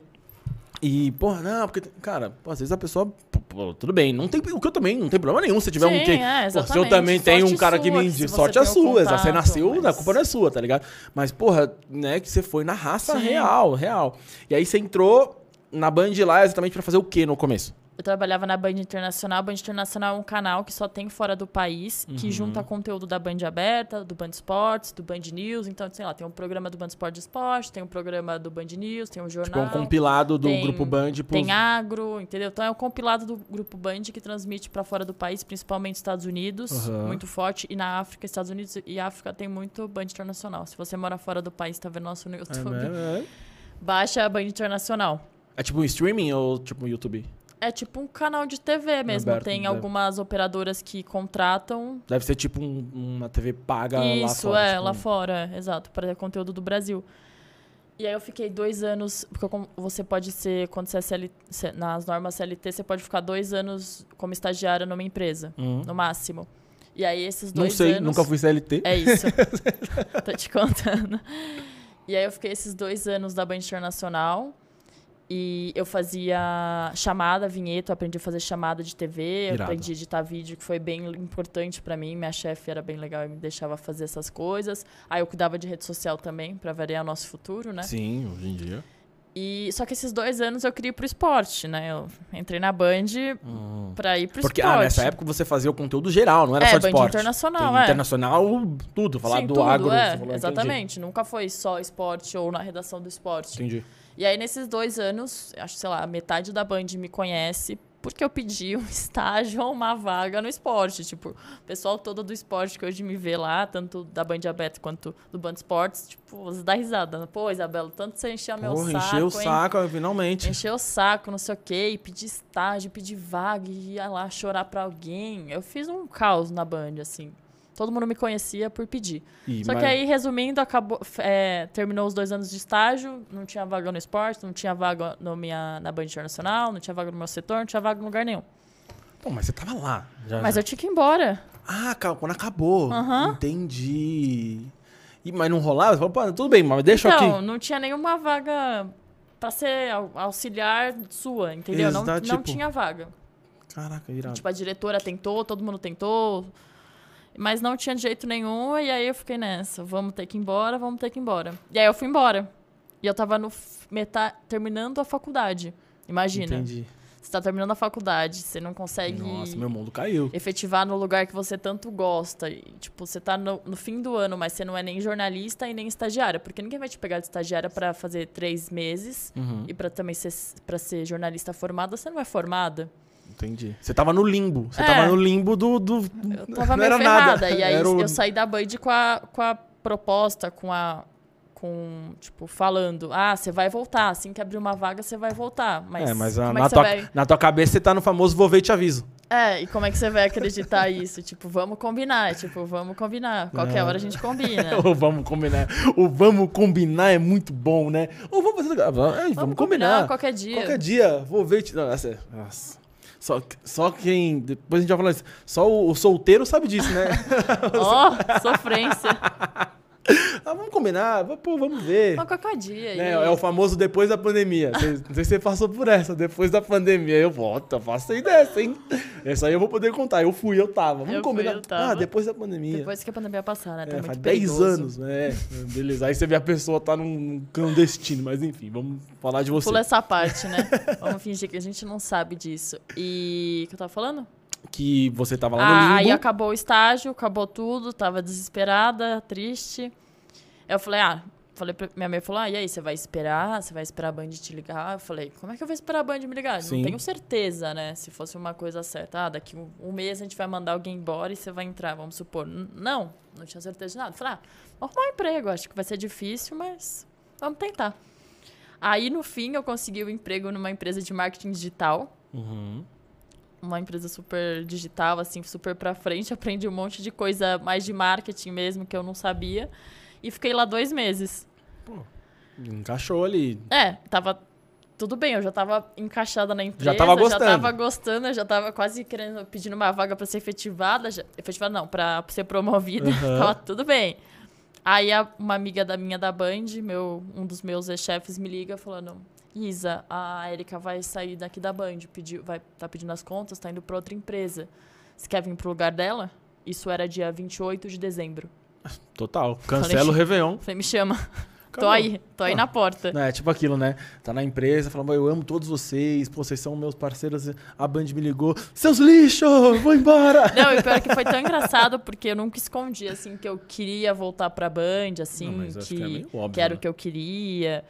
E, porra, não, porque, cara, pô, às vezes a pessoa. pô, tudo bem, não tem, o que eu também, não tem problema nenhum se tiver um Sim, que. é, Pô, se eu também tenho um Sorte cara que sua, me. que se sorte você é sua, você contato, nasceu, mas- a culpa não é sua, tá ligado? Mas, porra, né, que você foi na raça Sim. real, real. E aí você entrou na Band lá exatamente pra fazer o que no começo? Eu trabalhava na Band Internacional. A Band Internacional é um canal que só tem fora do país, que junta conteúdo da Band Aberta, do Band Esportes, do Band News. Então, sei lá, tem um programa do Band Esporte Esporte, tem um programa do Band News, tem um Tipo, é jornal. um compilado do tem- grupo Band pros... Tem agro, entendeu? Então é um compilado do Grupo Band que transmite pra fora do país, principalmente Estados Unidos, Aham. muito forte. E na África, Estados Unidos e África tem muito Band Internacional. Se você mora fora do país, tá vendo nosso no É, [LAUGHS] é, baixa a Band Internacional. é tipo um streaming ou tipo um YouTube? É tipo um canal de TV mesmo. Aberto, tem deve. algumas operadoras que contratam. Deve ser tipo um- uma TV paga lá Isso, fora. é, tipo, lá fora, exato, para conteúdo do Brasil. E aí eu fiquei dois anos, porque você pode ser, quando você é CLT, nas normas CLT, você pode ficar dois anos como estagiária numa empresa, Hum. no máximo. E aí esses Não dois sei, anos... nunca fui CLT. É isso. [LAUGHS] Tô te contando. E aí eu fiquei esses dois anos da Band Internacional. E eu fazia chamada, vinheta, eu aprendi a fazer chamada de TV, Irado. aprendi a editar vídeo, que foi bem importante pra mim. Minha chefe era bem legal e me deixava fazer essas coisas. Aí eu cuidava de rede social também, pra variar o nosso futuro, né? Sim, hoje em dia. E só que esses dois anos eu queria ir pro esporte, né? Eu entrei na Band pra ir pro Porque esporte. ah, nessa época você fazia o conteúdo geral, não era É, só de Band esporte. Internacional, Tem é. Internacional, tudo. Falar Sim, do tudo, agro. é, falou, exatamente. Nunca foi só esporte ou na redação do esporte. Entendi. E aí, nesses dois anos, acho que, sei lá, metade da Band me conhece porque eu pedi um [LAUGHS] estágio ou uma vaga no esporte. Tipo, o pessoal todo do esporte que hoje me vê lá, tanto da Band Aberta quanto do Band Esportes, tipo, você dá risada. Pô, Isabela, tanto você encheu meu Porra, saco, encheu o hein? saco, finalmente. Encheu o saco, não sei o quê, e pedi estágio, pedi vaga, e ia lá chorar pra alguém. Eu fiz um caos na Band, assim. Todo mundo me conhecia por pedir. Só mas- que aí, resumindo, acabou, é, terminou os dois anos de estágio, não tinha vaga no esporte, não tinha vaga no minha, na Band Internacional, não tinha vaga no meu setor, não tinha vaga em lugar nenhum. Pô, mas você tava lá. Já, Mas já. eu tinha que ir embora. Ah, quando acabou. Aham. Entendi. E, mas não rolava? Você falou, pô, tudo bem, mas deixa então, aqui. não tinha nenhuma vaga pra ser au- auxiliar sua, entendeu? Não, Exato, não tipo- tinha vaga. Caraca, irado. Tipo, a diretora tentou, todo mundo tentou, mas não tinha jeito nenhum, e aí eu fiquei nessa, vamos ter que ir embora, vamos ter que ir embora. E aí eu fui embora. E eu tava no f- meta terminando a faculdade. Imagina. Entendi. Você tá terminando a faculdade, você não consegue Nossa, meu mundo caiu. efetivar no lugar que você tanto gosta. E, tipo, você tá no, no fim do ano, mas você não é nem jornalista e nem estagiária. Porque ninguém vai te pegar de estagiária pra fazer três meses. Uhum, E pra também ser, pra ser jornalista formada, você não é formada. Entendi. Você tava no limbo. Você É. tava no limbo do. do... Eu tava [LAUGHS] não meio era ferrada. nada. E aí o- eu saí da Band com a, com a proposta, com a. Com, tipo, falando, ah, você vai voltar. Assim que abrir uma vaga, você vai voltar. Mas, é, mas a- é na, você tua, vai. na tua cabeça você tá no famoso vou ver e te aviso. É, e como é que você vai acreditar isso? [LAUGHS] Tipo, vamos combinar. Tipo, vamos combinar. Qualquer É. hora a gente combina. [LAUGHS] Ou vamos combinar. O vamos combinar é muito bom, né? Ou vamos fazer. ah, Vamos, é, vamos combinar. qualquer dia. Qualquer dia, vou ver. e Te... Não, é- Nossa. Só, só quem. Depois a gente vai falar isso. Só o, o solteiro sabe disso, né? [LAUGHS] Ó, sofrência. [LAUGHS] ah, vamos combinar. Pô, vamos ver. Mas qualquer dia. Né, é o famoso depois da pandemia. [LAUGHS] Não sei se você passou por essa. Depois da pandemia, eu volto, aí dessa, hein? Essa aí eu vou poder contar. Eu fui, eu tava. Vamos Eu fui, combinar. eu tava. Ah, depois da pandemia. Depois que a pandemia passar, né? Tá É, faz 10 perigoso. anos, né? Beleza. Aí você vê a pessoa tá num clandestino, mas enfim, vamos falar de você. Pula essa parte, né? Vamos fingir que a gente não sabe disso. E. O que eu tava falando? Que você tava lá Ah, no aí limbo. acabou o estágio, acabou tudo, tava desesperada, triste. Eu falei, ah, falei pra minha mãe falou: "Ah, e aí, você vai esperar? Você vai esperar a Band te ligar?" Eu falei: "Como é que eu vou esperar a Band me ligar? Sim. Não tenho certeza, né? Se fosse uma coisa certa, ah, daqui um, um mês a gente vai mandar alguém embora e você vai entrar, vamos supor. N- Não, não tinha certeza de nada. Eu falei: "Ah, vou arrumar um emprego, acho que vai ser difícil, mas vamos tentar." Aí no fim eu consegui o emprego numa empresa de marketing digital Uhum. Uma empresa super digital, assim, super pra frente. [LAUGHS] Aprendi um monte de coisa mais de marketing mesmo que eu não sabia. E fiquei lá dois meses. Encaixou ali. É, tava tudo bem, eu já tava encaixada na empresa. Já tava gostando. Já tava gostando, eu já tava quase querendo, pedindo uma vaga pra ser efetivada. Já, efetivada não, pra ser promovida. [LAUGHS] Aham. tava tudo bem. Aí a- uma amiga da minha da Band, meu, um dos meus chefes me liga falando: Isa, a Erika vai sair daqui da Band, vai tá pedindo as contas, tá indo para outra empresa. Você quer vir pro lugar dela? Isso era dia 28 de dezembro. [LAUGHS] Total. Cancela o Réveillon. Falei, me chama. [LAUGHS] Acabou. Tô aí, tô aí ah. na porta. É, tipo aquilo, né? Tá na empresa, falando, eu amo todos vocês, pô, vocês são meus parceiros. A Band me ligou, seus lixos, vou embora. [LAUGHS] Não, e pior que foi tão engraçado, porque eu nunca escondi, assim, que eu queria voltar pra Band, assim, Não, que, que, é óbvio, que, era né? o que eu queria.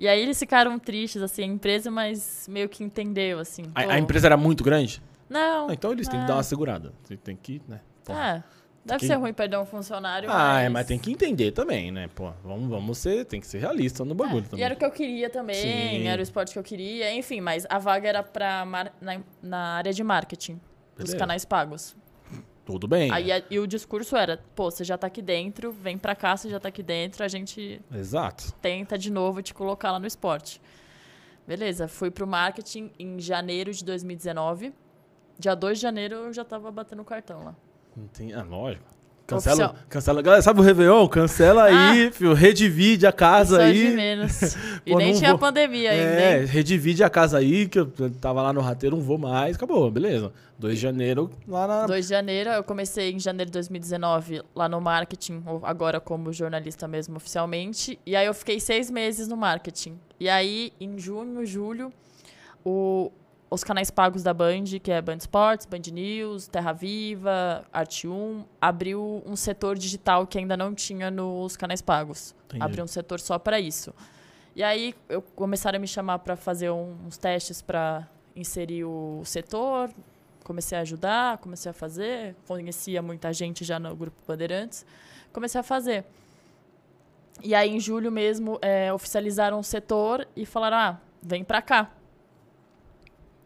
E aí eles ficaram tristes, assim, a empresa, mas meio que entendeu, assim. A, a empresa era muito grande? Não. Ah, então eles têm que dar uma segurada. Tem que, né? Porra. É. Deve que... ser ruim perder um funcionário. Ah, mas... é, mas tem que entender também, né? Pô, vamos, vamos ser, tem que ser realista no bagulho é, também. E era o que eu queria também, Sim. era o esporte que eu queria, enfim, mas a vaga era pra mar... na, na área de marketing, Beleza. dos canais pagos. Tudo bem. Aí e o discurso era, pô, você já tá aqui dentro, vem pra cá, você já tá aqui dentro, a gente Exato. tenta de novo te colocar lá no esporte. Beleza, fui pro marketing em janeiro de 2019. Dia 2 de janeiro eu já tava batendo o cartão lá. Entendi. Ah, lógico. Cancela, cancela. Galera, sabe o Réveillon? Cancela ah, aí, filho. Redivide a casa aí. De menos. [LAUGHS] E Pô, nem tinha vou... pandemia ainda. É, hein? redivide a casa aí, que eu tava lá no rateiro, não vou mais. Acabou, beleza. 2 de janeiro lá na. 2 de janeiro, eu comecei em janeiro de 2019 lá no marketing, agora como jornalista mesmo oficialmente. E aí eu fiquei seis meses no marketing. E aí, em junho, julho, o, os canais pagos da Band, que é Band Sports, Band News, Terra Viva, Arte 1, abriu um setor digital que ainda não tinha nos canais pagos. Entendi. Abriu um setor só para isso. E aí eu começaram a me chamar para fazer uns testes para inserir o setor. Comecei a ajudar, comecei a fazer. Conhecia muita gente já no grupo Bandeirantes. Comecei a fazer. E aí em julho mesmo é, oficializaram o setor e falaram: ah, vem para cá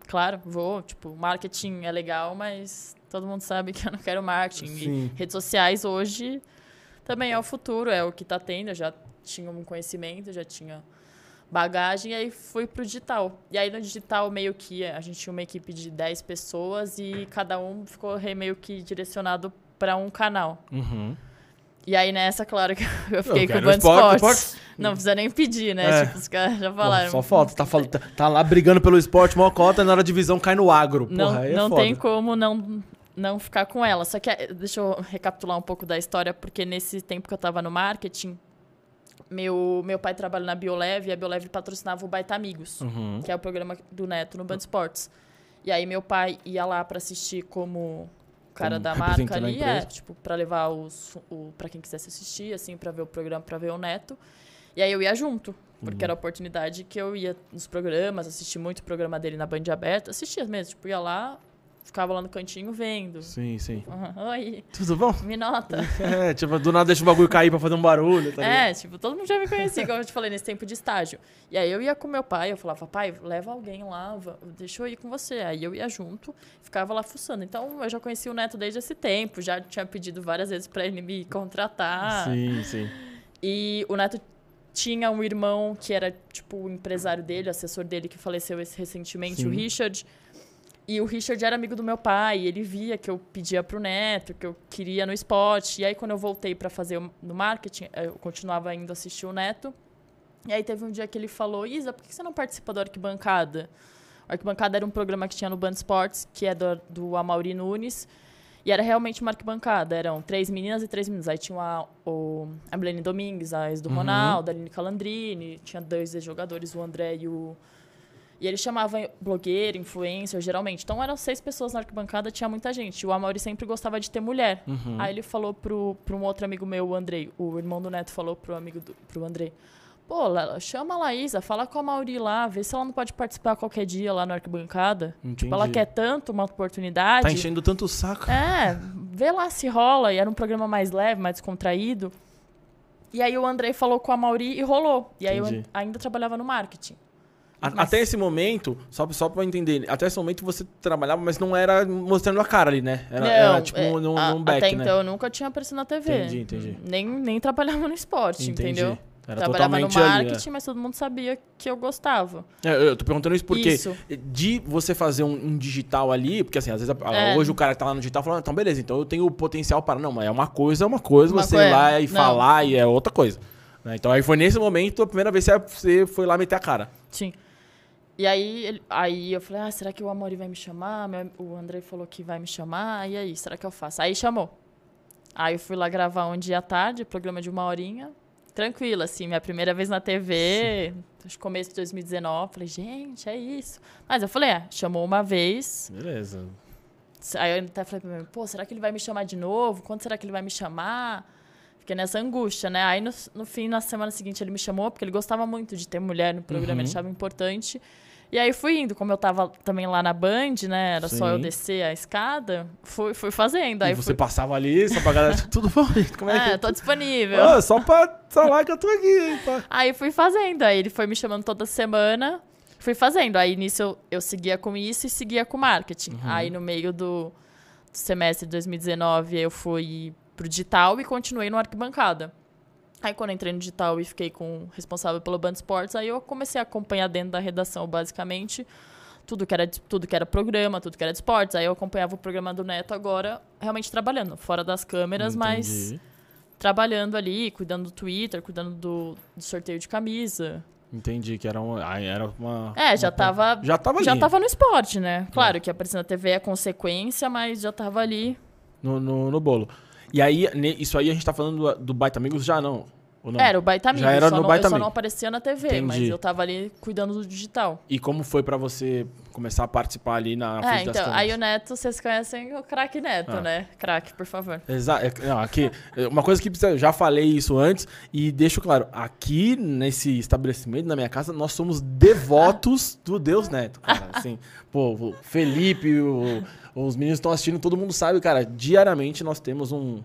Claro, vou. Tipo, marketing é legal, mas todo mundo sabe que eu não quero marketing. Sim. E redes sociais hoje também é o futuro, é o que está tendo. Eu já tinha um conhecimento, já tinha bagagem, e aí fui pro digital. E aí no digital, meio que a gente tinha uma equipe de 10 pessoas e cada um ficou meio que direcionado para um canal. Uhum. E aí nessa, claro que [LAUGHS] eu fiquei eu com o Band Sports. Não precisa nem pedir, né? É. Tipo, os caras já falaram. Pô, só falta, tá, tá, tá, lá brigando pelo esporte, maior cota, na hora da divisão cai no agro. Não, Porra, não é tem como não, não ficar com ela. Só que, eh, deixa eu recapitular um pouco da história, porque nesse tempo que eu tava no marketing, meu, meu pai trabalha na Bioleve e a Bioleve patrocinava o Baita Amigos, uhum. que é o programa do Neto no Band Sports. E aí meu pai ia lá para assistir como cara da [LAUGHS] marca ali, é, tipo, para levar os o, para quem quisesse assistir, assim, para ver o programa, para ver o Neto. E aí eu ia junto, porque uhum. era a oportunidade que eu ia nos programas, assistir muito o programa dele na Band aberta, assistia mesmo, tipo, ia lá, ficava lá no cantinho vendo. Sim, sim. Uhum. Oi. Tudo bom? Me nota. [LAUGHS] É, tipo, do nada deixa o bagulho cair pra fazer um barulho. Tá é, tipo, todo mundo já me conhecia, como eu te falei, nesse tempo de estágio. E aí eu ia com meu pai, eu falava, pai, leva alguém lá, deixa eu ir com você. Aí eu ia junto, ficava lá fuçando. Então eu já conhecia o Neto desde esse tempo, já tinha pedido várias vezes pra ele me contratar. Sim, sim. E o Neto tinha um irmão que era, tipo, o empresário dele, assessor dele, que faleceu recentemente, sim. o Richard. E o Richard era amigo do meu pai, ele via que eu pedia pro neto, que eu queria no esporte. E aí, quando eu voltei para fazer no marketing, eu continuava indo assistir o neto. E aí, teve um dia que ele falou: Isa, por que você não participa do Arquibancada? O Arquibancada era um programa que tinha no Band Sports, que é do, do Amaury Nunes. E era realmente uma arquibancada. Eram três meninas e três meninos. Aí tinha a, o, a Melanie Domingues, a ex do uhum. Ronaldo, a Aline Calandrini. Tinha dois ex-jogadores, o André e o e ele chamava blogueiro, influencer, geralmente. Então eram seis pessoas na arquibancada, tinha muita gente. O Amaury sempre gostava de ter mulher. Uhum. Aí ele falou pro, pro um outro amigo meu, o Andrei, o irmão do Neto falou pro amigo do, pro Andrei. Pô, chama a Laísa, fala com a Mauri lá, vê se ela não pode participar qualquer dia lá na arquibancada. Entendi. Tipo, ela quer tanto uma oportunidade. Tá enchendo tanto o saco. É, vê lá se rola. E era um programa mais leve, mais descontraído. E aí o Andrei falou com a Mauri e rolou. E aí Entendi. eu ainda trabalhava no marketing. Mas... Até esse momento, só, só pra entender, até esse momento você trabalhava, mas não era mostrando a cara ali, né? Era, não, era tipo é, num, num back, Até né? então eu nunca tinha aparecido na TV. Entendi, entendi. Nem, nem trabalhava no esporte, entendi. entendeu? Era Trabalhava no marketing, ali, é. mas todo mundo sabia que eu gostava. É, eu tô perguntando isso porque isso. de você fazer um, um, digital ali, porque assim, às vezes é. hoje o cara que tá lá no digital fala, então beleza, então eu tenho o potencial para. Não, mas é uma coisa, é uma coisa, uma você ir lá e não. falar e é outra coisa. Né? Então aí foi nesse momento a primeira vez que você foi lá meter a cara. Sim. E aí, ele- aí eu falei, ah, será que o Amori vai me chamar? Meu- O André falou que vai me chamar. E aí, será que eu faço? Aí chamou. Aí eu fui lá gravar um dia à tarde, programa de uma horinha. Tranquilo, assim, minha primeira vez na TV, acho começo de 2019. Falei, gente, é isso. Mas eu falei, é, chamou uma vez. Beleza. Aí eu até falei pra mim, pô, será que ele vai me chamar de novo? Quando será que ele vai me chamar? Fiquei nessa angústia, né? Aí no, no fim, na semana seguinte, ele me chamou, porque ele gostava muito de ter mulher no programa, Uhum. ele achava importante. E aí fui indo, como eu tava também lá na Band, né? Era só eu Sim. descer a escada, fui, fui fazendo. Aí e você fui, passava ali, só pra galera, tipo, tudo bom? [LAUGHS] Como é que... é, tô disponível. Ah, só pra falar que eu tô aqui. Aí fui fazendo. Aí ele foi me chamando toda semana. Fui fazendo. Aí nisso eu, eu seguia com isso e seguia com marketing. Uhum. Aí no meio do, do semestre de 2019 eu fui pro digital e continuei no arquibancada. Aí quando eu entrei no digital e fiquei com responsável pelo Band Esportes, aí eu comecei a acompanhar dentro da redação basicamente tudo que era de- tudo que era programa, tudo que era de esportes. Aí eu acompanhava o programa do Neto agora realmente trabalhando, fora das câmeras, mas trabalhando ali, cuidando do Twitter, cuidando do, do sorteio de camisa. Entendi que era, um, ah, era uma... É, já uma- tava, Já tava ali. já tava no esporte, né? Claro que aparecer na TV é consequência, mas já tava ali. No, no, no bolo. E aí, isso aí a gente tá falando do, do Baita Amigos já não? Era o Baita Já era no não, Baita eu só não aparecia na TV, mas Entendi. eu tava ali cuidando do digital. E como foi pra você começar a participar ali na é, frente das então, câmeras? aí o Neto, vocês conhecem o craque Neto, Ah. né? Craque, por favor. Exato. Não, aqui, é, uma coisa que precisa, eu já falei isso antes e deixo claro, aqui nesse estabelecimento, na minha casa, nós somos devotos [LAUGHS] do Deus Neto, cara. Assim, pô, o Felipe, o- os meninos estão assistindo, todo mundo sabe, cara, diariamente nós temos um,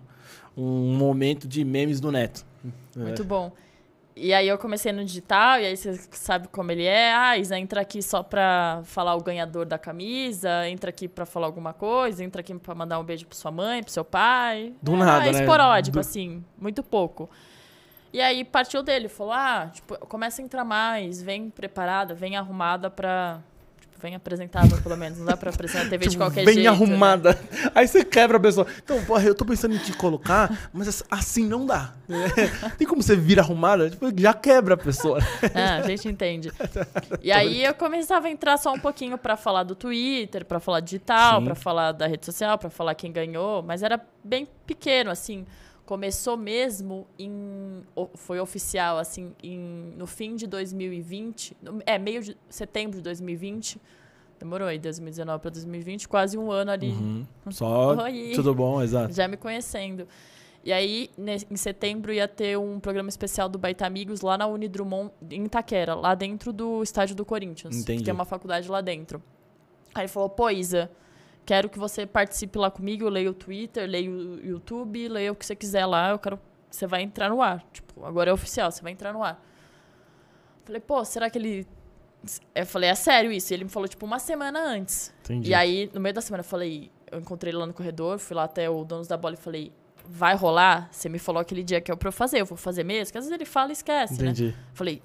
um momento de memes do Neto. Muito bom. E aí eu comecei no digital, e aí você sabe como ele é. Ah, Isa, entra aqui só pra falar o ganhador da camisa, entra aqui pra falar alguma coisa, entra aqui pra mandar um beijo pra sua mãe, pro seu pai. Do É, nada, é né? Do- assim, muito pouco. E aí partiu dele, falou, ah, tipo, começa a entrar mais, vem preparada, vem arrumada pra... Vem apresentável, pelo menos. Não dá pra apresentar a TV de Tipo, qualquer bem jeito. né? arrumada. Aí você quebra a pessoa. Então, porra, eu tô pensando em te colocar, mas ass- assim não dá. [LAUGHS] Tem como você vir arrumada? Tipo, já quebra a pessoa. Ah, a gente entende. [LAUGHS] E aí eu começava a entrar só um pouquinho pra falar do Twitter, pra falar digital, Sim. pra falar da rede social, pra falar quem ganhou, mas era bem pequeno, assim. Começou mesmo em. Foi oficial, assim, em, no fim de 2020. no- É, meio de setembro de 2020. Demorou aí, 2019 pra 2020, quase um ano ali Uhum. Só [LAUGHS] Oi. tudo bom, exato. já me conhecendo. E aí, em setembro, ia ter um programa especial do Baita Amigos lá na Unidrumont, em Itaquera, lá dentro do estádio do Corinthians. Entendi. Que tem uma faculdade lá dentro. Aí ele falou, pô, Isa, quero que você participe lá comigo, leia o Twitter, leia o YouTube, leia o que você quiser lá, eu quero... Você vai entrar no ar. Tipo, agora é oficial, você vai entrar no ar. Falei, pô, será que ele... Eu falei, é sério isso? E ele me falou, tipo, uma semana antes. Entendi. E aí, no meio da semana, eu falei, eu encontrei ele lá no corredor, fui lá até o dono da bola e falei, vai rolar? Você me falou aquele dia que é pra eu fazer, eu vou fazer mesmo? Porque às vezes ele fala e esquece, né? Entendi. Falei,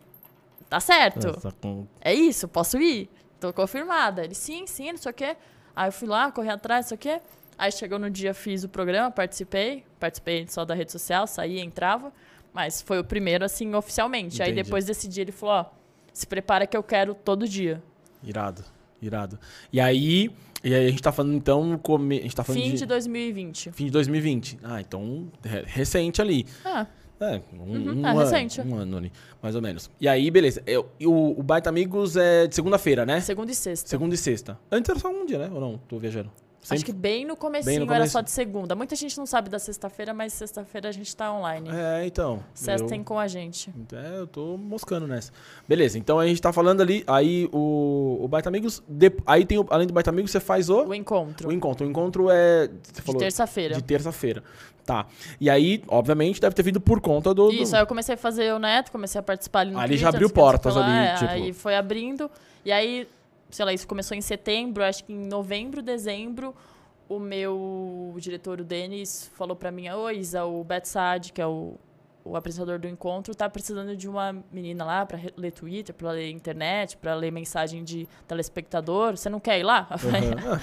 tá certo, Essa com- é isso, posso ir? Tô confirmada. Ele, sim, sim, não sei o quê. Aí eu fui lá, corri atrás, não sei o quê. Aí chegou no dia, fiz o programa, participei. Participei só da rede social, saía, entrava. Mas foi o primeiro, assim, oficialmente. Aí Entendi. depois desse dia ele falou, ó, se prepara que eu quero todo dia. Irado, irado. E aí, e aí a gente tá falando então, no come... a gente tá falando Fim de... de 2020. fim de 2020. Ah, então re- recente ali. Ah, É, um, Uhum, um é ano, recente. um ano ali, mais ou menos. E aí, beleza. Eu, o, o Baita Amigos é de segunda-feira, né? segunda e sexta. Segunda e sexta. Antes era só um dia, né? Ou não? Tô viajando. Acho que bem no comecinho era começo. só de segunda. Muita gente não sabe da sexta-feira, mas sexta-feira a gente tá online. É, então. Sexta eu- tem com a gente. É, eu tô moscando nessa. Beleza, então a gente tá falando ali, aí o, o Baita Amigos, de- aí tem, o- além do Baita Amigos, você faz o, O encontro. o encontro. O encontro é, você de terça-feira. de terça-feira. Tá. E aí, obviamente, deve ter vindo por conta do... do- Isso, aí eu comecei a fazer o neto, comecei a participar ali no Ali Twitter, já abriu portas ali, é, tipo- Aí foi abrindo. E aí, sei lá, isso começou em setembro, acho que em novembro, dezembro, o meu diretor, o Denis, falou pra mim, ô Isa, o Bet Saad, que é o, o apresentador do encontro tá precisando de uma menina lá para ler Twitter, para ler internet, para ler mensagem de telespectador. Você não quer ir lá? Uhum.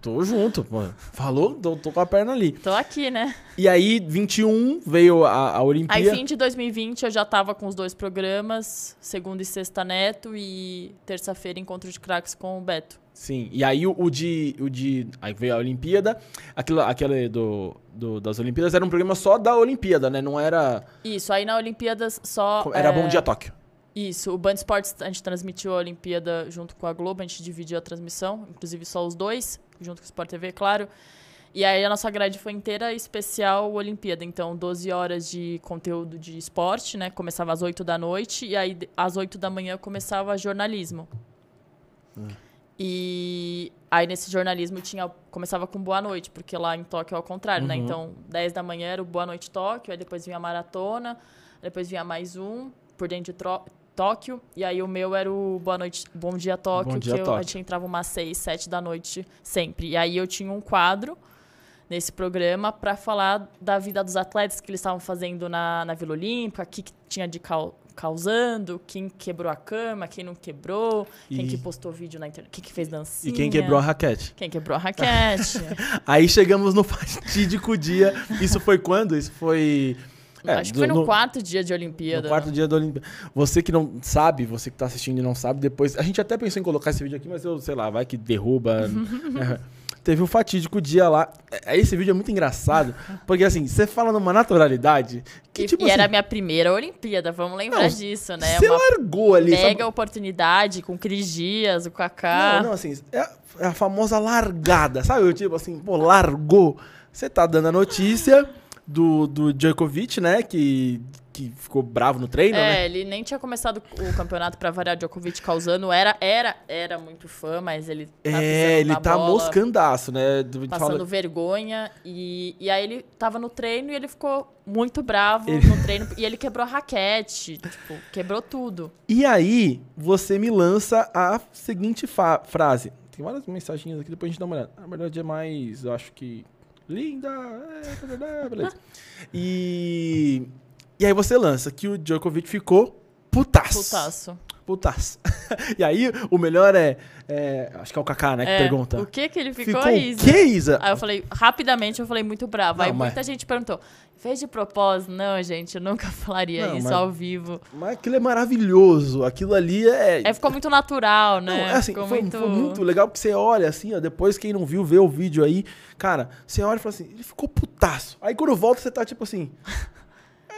Tô, tô junto, mano. Falou, tô, tô com a perna ali. Tô aqui, né? E aí, 21, veio a, a Aí, Olimpíada. fim de 2020, eu já tava com os dois programas, segunda e sexta Neto e terça-feira encontro de craques com o Beto. Sim, e aí o, o de, o de. Aí veio a Olimpíada. Aquilo, aquele do, do- das Olimpíadas era um programa só da Olimpíada, né? Não era. Isso, aí na Olimpíadas só. Era é, Bom Dia Tóquio. Isso, o Band Esportes a gente transmitiu a Olimpíada junto com a Globo, a gente dividiu a transmissão, inclusive só os dois, junto com o Sport TV, claro. E aí a nossa grade foi inteira especial Olimpíada, então 12 horas de conteúdo de esporte, né? Começava às 8 da noite e aí às 8 da manhã começava jornalismo. E aí nesse jornalismo tinha começava com Boa Noite, porque lá em Tóquio é ao contrário, né? Uhum. Então 10 da manhã era o Boa Noite Tóquio, aí depois vinha a maratona, depois vinha mais um por dentro de Tóquio, e aí o meu era o Boa Noite, Bom Dia Tóquio, Bom Dia que eu, a Tóquio. gente entrava umas 6, 7 da noite sempre. E aí eu tinha um quadro nesse programa para falar da vida dos atletas que eles estavam fazendo na, na Vila Olímpica, o que, que tinha de cau- causando, quem quebrou a cama, quem não quebrou, quem E- que postou vídeo na internet, quem que fez dancinha. E quem quebrou a raquete. Quem quebrou a raquete. [LAUGHS] Aí chegamos no fatídico dia. Isso foi quando? Isso foi. é, Acho que foi no, quarto dia de Olimpíada. No quarto dia da Olimpíada. Você que não sabe, você que tá assistindo e não sabe, depois. A gente até pensou em colocar esse vídeo aqui, mas eu, sei lá, vai que derruba. É. [LAUGHS] Teve um fatídico dia lá. É, Esse vídeo é muito engraçado, [LAUGHS] porque assim, você fala numa naturalidade que, E, tipo e assim, era a minha primeira Olimpíada, vamos lembrar Não, disso, né? você largou ali. sabe? mega oportunidade com Cris Dias, o Kaká. Não, não, assim, é a, é a famosa largada, sabe? Eu, tipo assim, pô, largou. Você tá dando a notícia do, do Djokovic, né? Que, que ficou bravo no treino, É, né? ele nem tinha começado o campeonato pra variar Djokovic causando. Era, era, era muito fã, mas ele tá É, ele tá bola, moscandaço, né? Do- Passando fala- vergonha. E, e aí ele tava no treino e ele ficou muito bravo Ele- no treino. E ele quebrou a raquete. Tipo, quebrou tudo. E aí, você me lança a seguinte frase. Tem várias mensagens aqui, depois a gente dá uma olhada. Na verdade é mais, eu acho que. Linda! É, beleza. [LAUGHS] E. E aí você lança que o Djokovic ficou putaço. Putaço. Putaço. [LAUGHS] e aí, o melhor é. é, acho que é o Kaká, né, que É, pergunta. O que que ele ficou, Ficou Isa? o quê, Isa? Aí eu falei, rapidamente eu falei muito bravo. aí Não, mas- muita gente perguntou, fez de propósito? Não, gente, eu nunca [LAUGHS] falaria Não, isso mas- ao vivo. Mas aquilo é maravilhoso. Aquilo ali é. É, ficou muito natural, Não, né? é assim, ficou foi, muito... foi muito legal porque você olha assim, ó, depois quem não viu, vê o vídeo aí, cara, você olha e fala assim, ele ficou putaço. Aí quando volta, você tá tipo assim.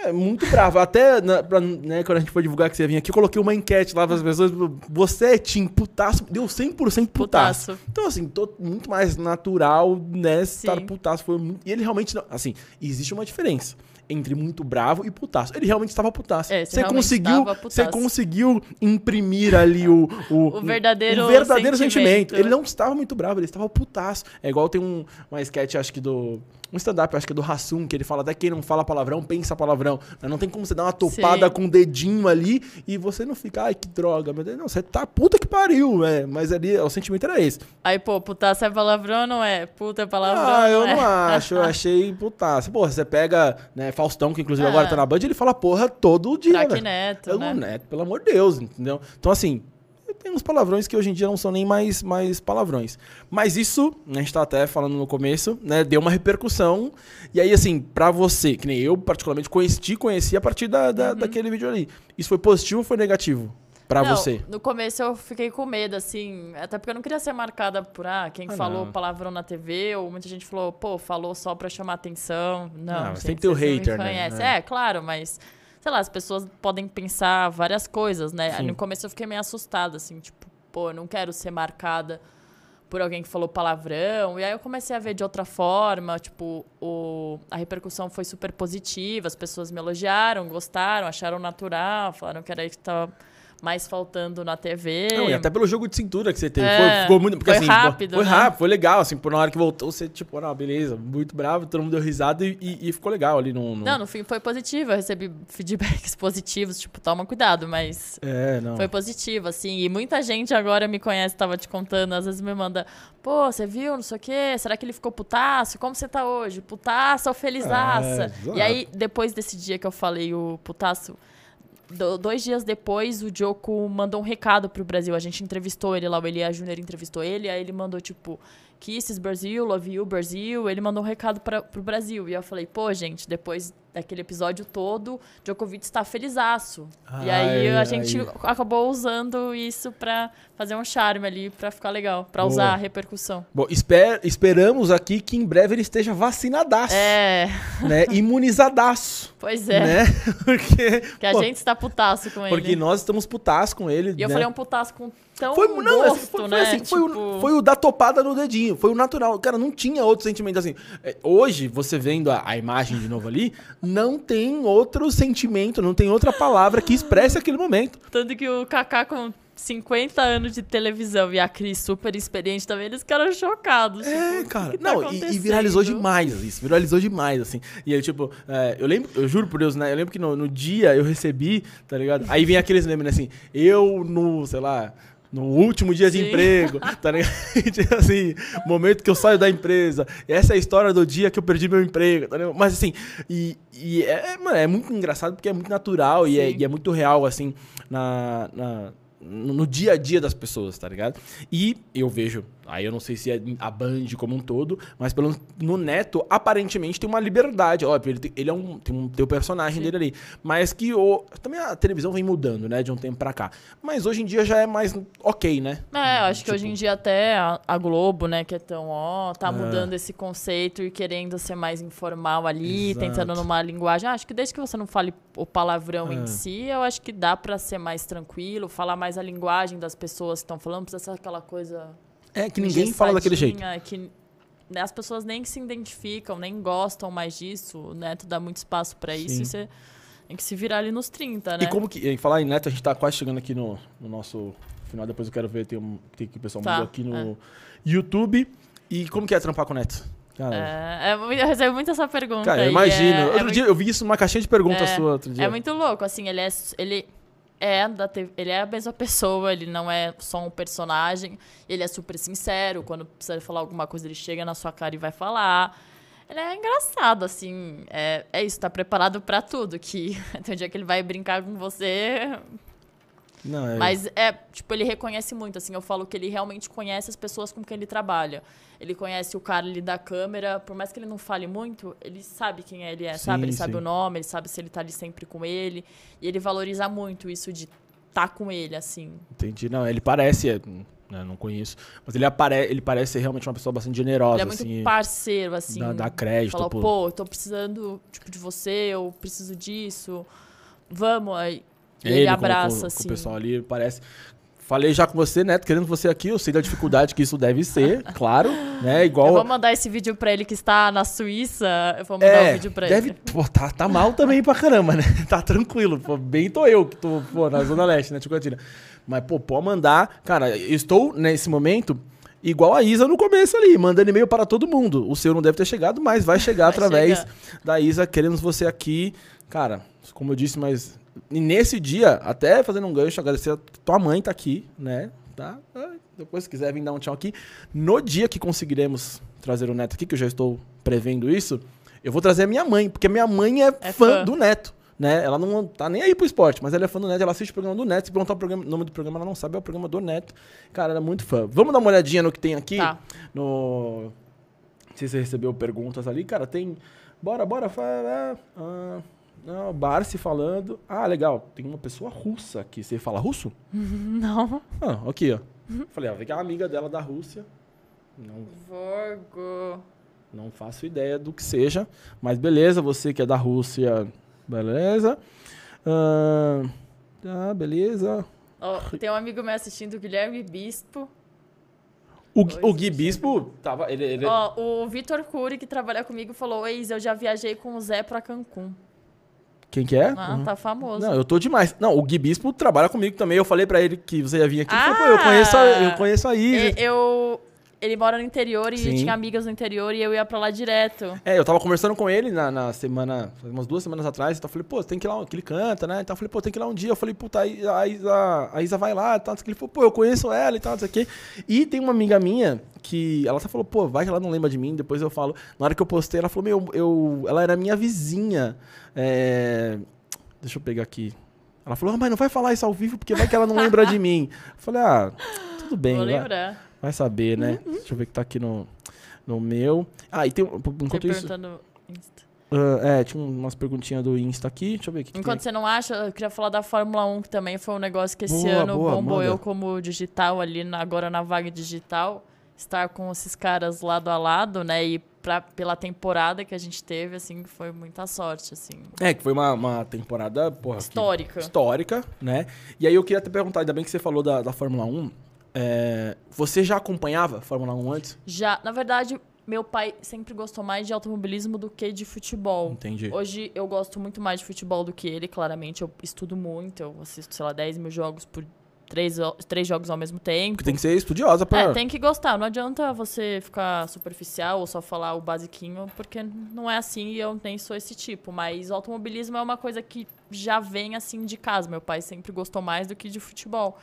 É muito bravo. Até na- pra, né, quando a gente foi divulgar que você vinha aqui, eu coloquei uma enquete lá para as pessoas. Você é Tim putaço, deu 100% putaço. Putaço. Então, assim, tô muito mais natural, né? Estar putaço. Foi muito, e ele realmente não. Assim, existe uma diferença entre muito bravo e putaço. Ele realmente estava putaço. É, você conseguiu, você conseguiu imprimir ali o, o, [LAUGHS] O verdadeiro o verdadeiro sentimento. sentimento. Ele não estava muito bravo, ele estava putaço. É igual tem um, uma sketch, acho que do. Um stand-up, acho que é do Hassum, que ele fala até quem não fala palavrão, pensa palavrão. Mas Não tem como você dar uma topada Sim. com o dedinho ali e você não fica, ai, que droga. Meu Deus, não, você tá puta que pariu, é. Mas ali o sentimento era esse. Aí, pô, putaço é palavrão ou não é? Puta é palavrão Ah, eu não é? não acho, eu achei [LAUGHS] putaço. Porra, você pega, né, Faustão, que inclusive Ah. agora tá na Band, ele fala porra todo dia, Craque velho. Neto, Eu né? neto, pelo amor de Deus, entendeu? Então, assim, tem uns palavrões que hoje em dia não são nem mais, mais palavrões. Mas isso, né, a gente tá até falando no começo, né? Deu uma repercussão. E aí, assim, pra você, que nem eu, particularmente, conheci, conheci a partir da, da- daquele vídeo ali. Isso foi positivo ou foi negativo Não, você? No começo eu fiquei com medo, assim, até porque eu não queria ser marcada por ah, quem Ah, falou não. palavrão na TV, ou muita gente falou, pô, falou só pra chamar atenção. Não, Ah, gente, tem que ter o não hater, né? É. É, claro, mas, sei lá, as pessoas podem pensar várias coisas, né? Sim. no começo eu fiquei meio assustada, assim, tipo, pô, eu não quero ser marcada por alguém que falou palavrão. E aí eu comecei a ver de outra forma, tipo, o, a repercussão foi super positiva, as pessoas me elogiaram, gostaram, acharam natural, falaram que era isso que tava mais faltando na TV. Não, e até pelo jogo de cintura que você teve. É, foi, ficou muito. Porque, foi assim, rápido, Foi né? rápido, foi legal. Assim, por na hora que voltou, você, tipo, não, beleza, muito bravo, todo mundo deu risada e, e- e ficou legal ali no. no- Não, no fim foi positivo. Eu recebi feedbacks [LAUGHS] positivos, tipo, toma cuidado, mas É, não. Foi positivo, assim. E muita gente agora me conhece, tava te contando, às vezes me manda, pô, você viu, não sei o quê, será que ele ficou putaço? Como você tá hoje? Putaço ou felizaça? É, e aí, depois desse dia que eu falei o putaço, do- dois dias depois, o Joko mandou um recado pro Brasil. A gente entrevistou ele lá, o Elia Júnior entrevistou ele, aí ele mandou, tipo, Kisses Brasil, Love You Brasil. Ele mandou um recado para pro Brasil. E eu falei, pô, gente, depois daquele episódio todo, Djokovic está felizaço. e aí Ai, a gente ai. acabou usando isso pra fazer um charme ali, pra ficar legal, pra Boa. usar a repercussão. Bom, esper- esperamos aqui que em breve ele esteja vacinadaço, É, né? Imunizadaço, [LAUGHS] pois é. né? [LAUGHS] Porque, Que a pô, gente está putaço com ele. porque nós estamos putaço com ele, E eu né? falei um putaço com tão Foi, não, assim, gosto, foi, foi né? assim, foi, o, Tipo, foi o da topada no dedinho, foi o natural. Cara, não tinha outro sentimento assim. É, Hoje, você vendo a, a imagem de novo ali, não tem outro sentimento, não tem outra palavra que expresse aquele momento. Tanto que o Kaká com 50 anos de televisão e a Cris super experiente também, eles ficaram chocados. É, tipo, cara. tá não, e- e, viralizou demais isso. Viralizou demais, assim. E aí, tipo, é, eu lembro, eu juro por Deus, né? Eu lembro que no, no dia eu recebi, tá ligado? Aí vem aqueles memes, né, assim, eu no, sei lá. No último dia de Sim. emprego, tá ligado? [LAUGHS] Tipo assim, momento que eu saio da empresa. Essa é a história do dia que eu perdi meu emprego, tá ligado? Mas assim, e, e é, mano, é muito engraçado porque é muito natural e é, e é muito real, assim, na, na- no dia a dia das pessoas, tá ligado? E eu vejo, aí eu não sei se é a Band como um todo, mas pelo no Neto, aparentemente tem uma liberdade. Óbvio, ele, tem- ele é um, tem um tem o personagem Sim. dele ali. Mas que o, também a televisão vem mudando, né, de um tempo pra cá. Mas hoje em dia já é mais ok, né? É, eu acho que Tipo- hoje em dia até a, a Globo, né, que é tão, ó, tá É. mudando esse conceito e querendo ser mais informal ali, Exato. tentando numa linguagem. Ah, acho que desde que você não fale o palavrão É. em si, eu acho que dá pra ser mais tranquilo, falar mais a linguagem das pessoas que estão falando, precisa ser aquela coisa É que ninguém fala daquele jeito. Que né, as pessoas nem se identificam, nem gostam mais disso. O Neto dá muito espaço pra isso você tem que se virar ali nos 30, né? E como que, em falar em Neto, a gente tá quase chegando aqui no, no nosso final, depois eu quero ver, tem, um, tem que o pessoal Tá, mandou aqui no YouTube. E como que é trampar com o Neto? Cara, É, é muito- eu recebo muito essa pergunta. cara eu imagino. é- é outro muito- dia eu vi isso numa caixinha de perguntas É, sua outro dia. É muito louco, assim, ele é, ele é da TV, ele é a mesma pessoa, ele não é só um personagem, ele é super sincero, quando precisa falar alguma coisa, ele chega na sua cara e vai falar. Ele é engraçado, assim, é, é isso, tá preparado pra tudo, que [LAUGHS] tem um dia que ele vai brincar com você, Não, é- mas é, tipo, ele reconhece muito, assim, eu falo que ele realmente conhece as pessoas com quem ele trabalha. Ele conhece o cara ali da câmera, por mais que ele não fale muito, ele sabe quem ele é, sabe? Ele Sim, sabe sim. o nome, ele sabe se ele tá ali sempre com ele. E ele valoriza muito isso de tá com ele, assim. Entendi. Não, ele parece, é, né, não conheço, mas ele, apare, ele parece ser realmente uma pessoa bastante generosa, ele é muito assim. parceiro, assim. dá, dá crédito. Falou, pô. pô, tô precisando, tipo, de você, eu preciso disso. Vamos, aí. Ele, com- abraça, com, assim. Com o pessoal ali, parece. Falei já com você, Neto, querendo você aqui. Eu sei da dificuldade que isso deve ser, [LAUGHS] claro. Né? Igual. Eu vou mandar esse vídeo pra ele que está na Suíça. Eu vou mandar o é, vídeo pra deve, ele. pô, tá, tá mal [LAUGHS] também pra caramba, né? [LAUGHS] Tá tranquilo. Pô, bem tô eu que tô pô, na Zona Leste, né, Ticotina. Mas, pô, pode mandar. Cara, eu estou nesse momento igual a Isa no começo ali, mandando e-mail para todo mundo. O seu não deve ter chegado, mas vai chegar Vai através chegar. da Isa. Queremos você aqui. Cara, como eu disse, mas e nesse dia, até fazendo um gancho, agradecer a tua mãe tá aqui, né? Tá? Ah, Depois, se quiser vir dar um tchau aqui. No dia que conseguiremos trazer o Neto aqui, que eu já estou prevendo isso, eu vou trazer a minha mãe, porque a minha mãe é, É fã, fã. do Neto. Né? Ela não tá nem aí pro esporte, mas ela é fã do Neto, ela assiste o programa do Neto. Se perguntar o programa- o nome do programa, ela não sabe, é o programa do Neto. Cara, ela é muito fã. Vamos dar uma olhadinha no que tem aqui? Tá. No. Não sei se você recebeu perguntas ali. Cara, tem. Bora, bora. Fala. Ah, não, Barsi falando. Ah, legal. Tem uma pessoa russa aqui. Você fala russo? [LAUGHS] Não. Ah, aqui, ó. Falei, ó, vem que é uma amiga dela da Rússia. Não, Vorgo. não faço ideia do que seja. Mas beleza, você que é da Rússia. Beleza. Ah, tá, beleza. Ó, tem um amigo meu assistindo, Guilherme Bispo. O, o Gui Bispo tava. Ele, ele- Ó, o Vitor Cury, que trabalha comigo, falou: Eis, eu já viajei com o Zé pra Cancún. Quem que é? Ah, tá famoso. Não, eu tô demais. Não, o Gui Bispo trabalha comigo também. Eu falei pra ele que você ia vir aqui. Ele falou, pô, eu Ah! conheço a, eu conheço a Eu. Ele mora no interior e Sim. tinha amigas no interior e eu ia pra lá direto. É, eu tava conversando com ele na, na semana, umas duas semanas atrás, então eu falei, pô, tem que ir lá, que ele canta, né? Então eu falei, pô, tem que ir lá um dia. Eu falei, puta, a Isa, a Isa, vai lá e tal. Ele falou, pô, eu conheço ela e tal, não sei o quê. E tem uma amiga minha que ela só falou, pô, vai que ela não lembra de mim, depois eu falo. Na hora que eu postei, ela falou, meu, eu, ela era minha vizinha. É, deixa eu pegar aqui. Ela falou, ah, mas não vai falar isso ao vivo porque vai que ela não lembra de mim. Eu falei, ah, tudo bem, Vou lembrar. Vai saber, né? Deixa eu ver que tá aqui no, no meu. Ah, e tem. Enquanto isso. Insta. ah, é, tinha umas perguntinhas do Insta aqui. Deixa eu ver o que, que Enquanto você não acha, eu queria falar da Fórmula 1, que também foi um negócio que esse Boa, ano boa, bombou manda. eu como digital ali, na- agora na vaga digital. Estar com esses caras lado a lado, né? E pra, pela temporada que a gente teve, assim, foi muita sorte, assim. É, que foi uma, uma temporada, porra. que- Histórica. histórica, né? E aí eu queria te perguntar, ainda bem que você falou da, da Fórmula 1. É, você já acompanhava Fórmula 1 antes? Já, na verdade, meu pai sempre gostou mais de automobilismo do que de futebol. Entendi. Hoje eu gosto muito mais de futebol do que ele, claramente. Eu estudo muito, eu assisto, sei lá, 10 mil jogos por três, três jogos ao mesmo tempo. Porque tem que ser estudiosa pra. É, tem que gostar. Não adianta você ficar superficial ou só falar o basiquinho, porque não é assim e eu nem sou esse tipo. Mas o automobilismo é uma coisa que já vem assim de casa. Meu pai sempre gostou mais do que de futebol.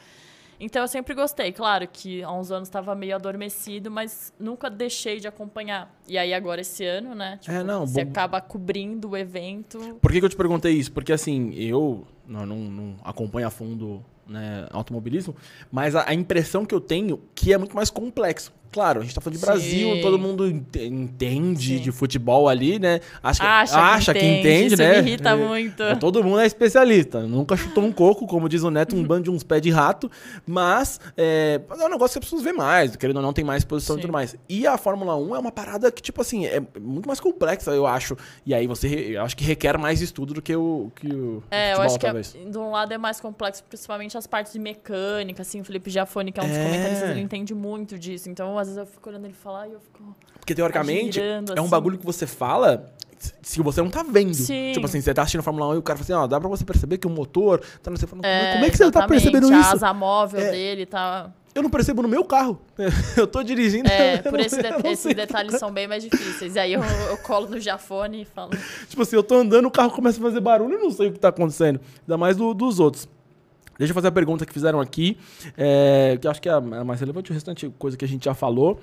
Então eu sempre gostei. Claro que há uns anos estava meio adormecido, mas nunca deixei de acompanhar. E aí agora esse ano, né? Tipo, É, não, você bom- acaba cobrindo o evento. Por que, que eu te perguntei isso? Porque assim, eu não, não, não acompanho a fundo né, automobilismo, mas a, a impressão que eu tenho que é muito mais complexo. Claro, a gente tá falando de Sim. Brasil, todo mundo ente- entende Sim. de futebol ali, né? Acha, Acha, acha que, que entende, entende, isso né? me irrita É, muito. é, todo mundo é especialista. Nunca chutou um coco, como diz o Neto, um bando de uns pés de rato. Mas é, é um negócio que as pessoas vêem mais, querendo ou não, tem mais exposição e Sim. tudo mais. E a Fórmula 1 é uma parada que, tipo assim, é muito mais complexa, eu acho. E aí você, eu acho que requer mais estudo do que o, que o É, eu futebol, acho que é- talvez. de um lado é mais complexo, principalmente as partes de mecânica, assim, o Felipe Giafone, que é um dos É. comentaristas, ele entende muito disso. Então, às vezes eu fico olhando ele falar e eu fico... Porque teoricamente é um assim. bagulho que você fala se você não tá vendo. Sim. Tipo assim, você tá assistindo a Fórmula 1 e o cara fala assim, ó, dá pra você perceber que o motor tá no você fala, É, Como é que você tá percebendo a isso? asa móvel É. dele tá... Eu não percebo no meu carro. [LAUGHS] Eu tô dirigindo. É, por não esse sei- de- não esses sei. detalhes são bem mais difíceis. E aí eu, eu colo no Giafone e falo... [LAUGHS] Tipo assim, eu tô andando, o carro começa a fazer barulho e não sei o que tá acontecendo. Ainda mais do- dos outros. Deixa eu fazer a pergunta que fizeram aqui, é, que acho que é a a mais relevante, o restante coisa que a gente já falou.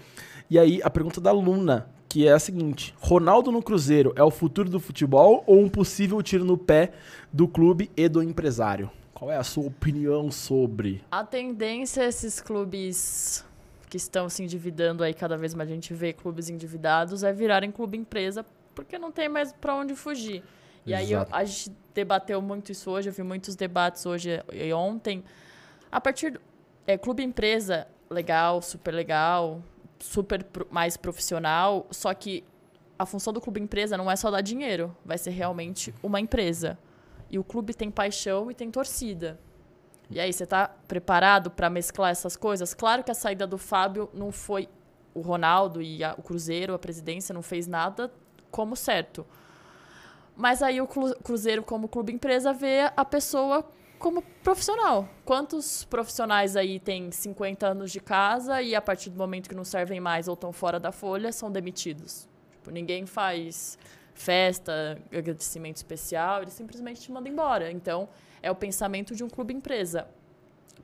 E aí, a pergunta da Luna, que é a seguinte: Ronaldo no Cruzeiro é o futuro do futebol ou um possível tiro no pé do clube e do empresário? Qual é a sua opinião sobre? A tendência é esses clubes que estão se endividando aí, cada vez mais a gente vê clubes endividados, é virarem clube empresa, porque não tem mais pra onde fugir. E aí Exato. a gente debateu muito isso hoje, eu vi muitos debates hoje e ontem. A partir do é, clube empresa, legal, super legal, super pro- mais profissional, só que a função do clube empresa não é só dar dinheiro, vai ser realmente uma empresa. E o clube tem paixão e tem torcida. E aí, você tá preparado para mesclar essas coisas? Claro que a saída do Fábio não foi o Ronaldo e a- o Cruzeiro, a presidência não fez nada como certo. Mas aí o Cru- Cruzeiro, como clube empresa, vê a pessoa como profissional. Quantos profissionais aí têm 50 anos de casa e a partir do momento que não servem mais ou estão fora da folha, são demitidos? Tipo, ninguém faz festa, agradecimento especial, eles simplesmente te mandam embora. Então, é o pensamento de um clube empresa.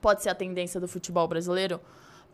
Pode ser a tendência do futebol brasileiro?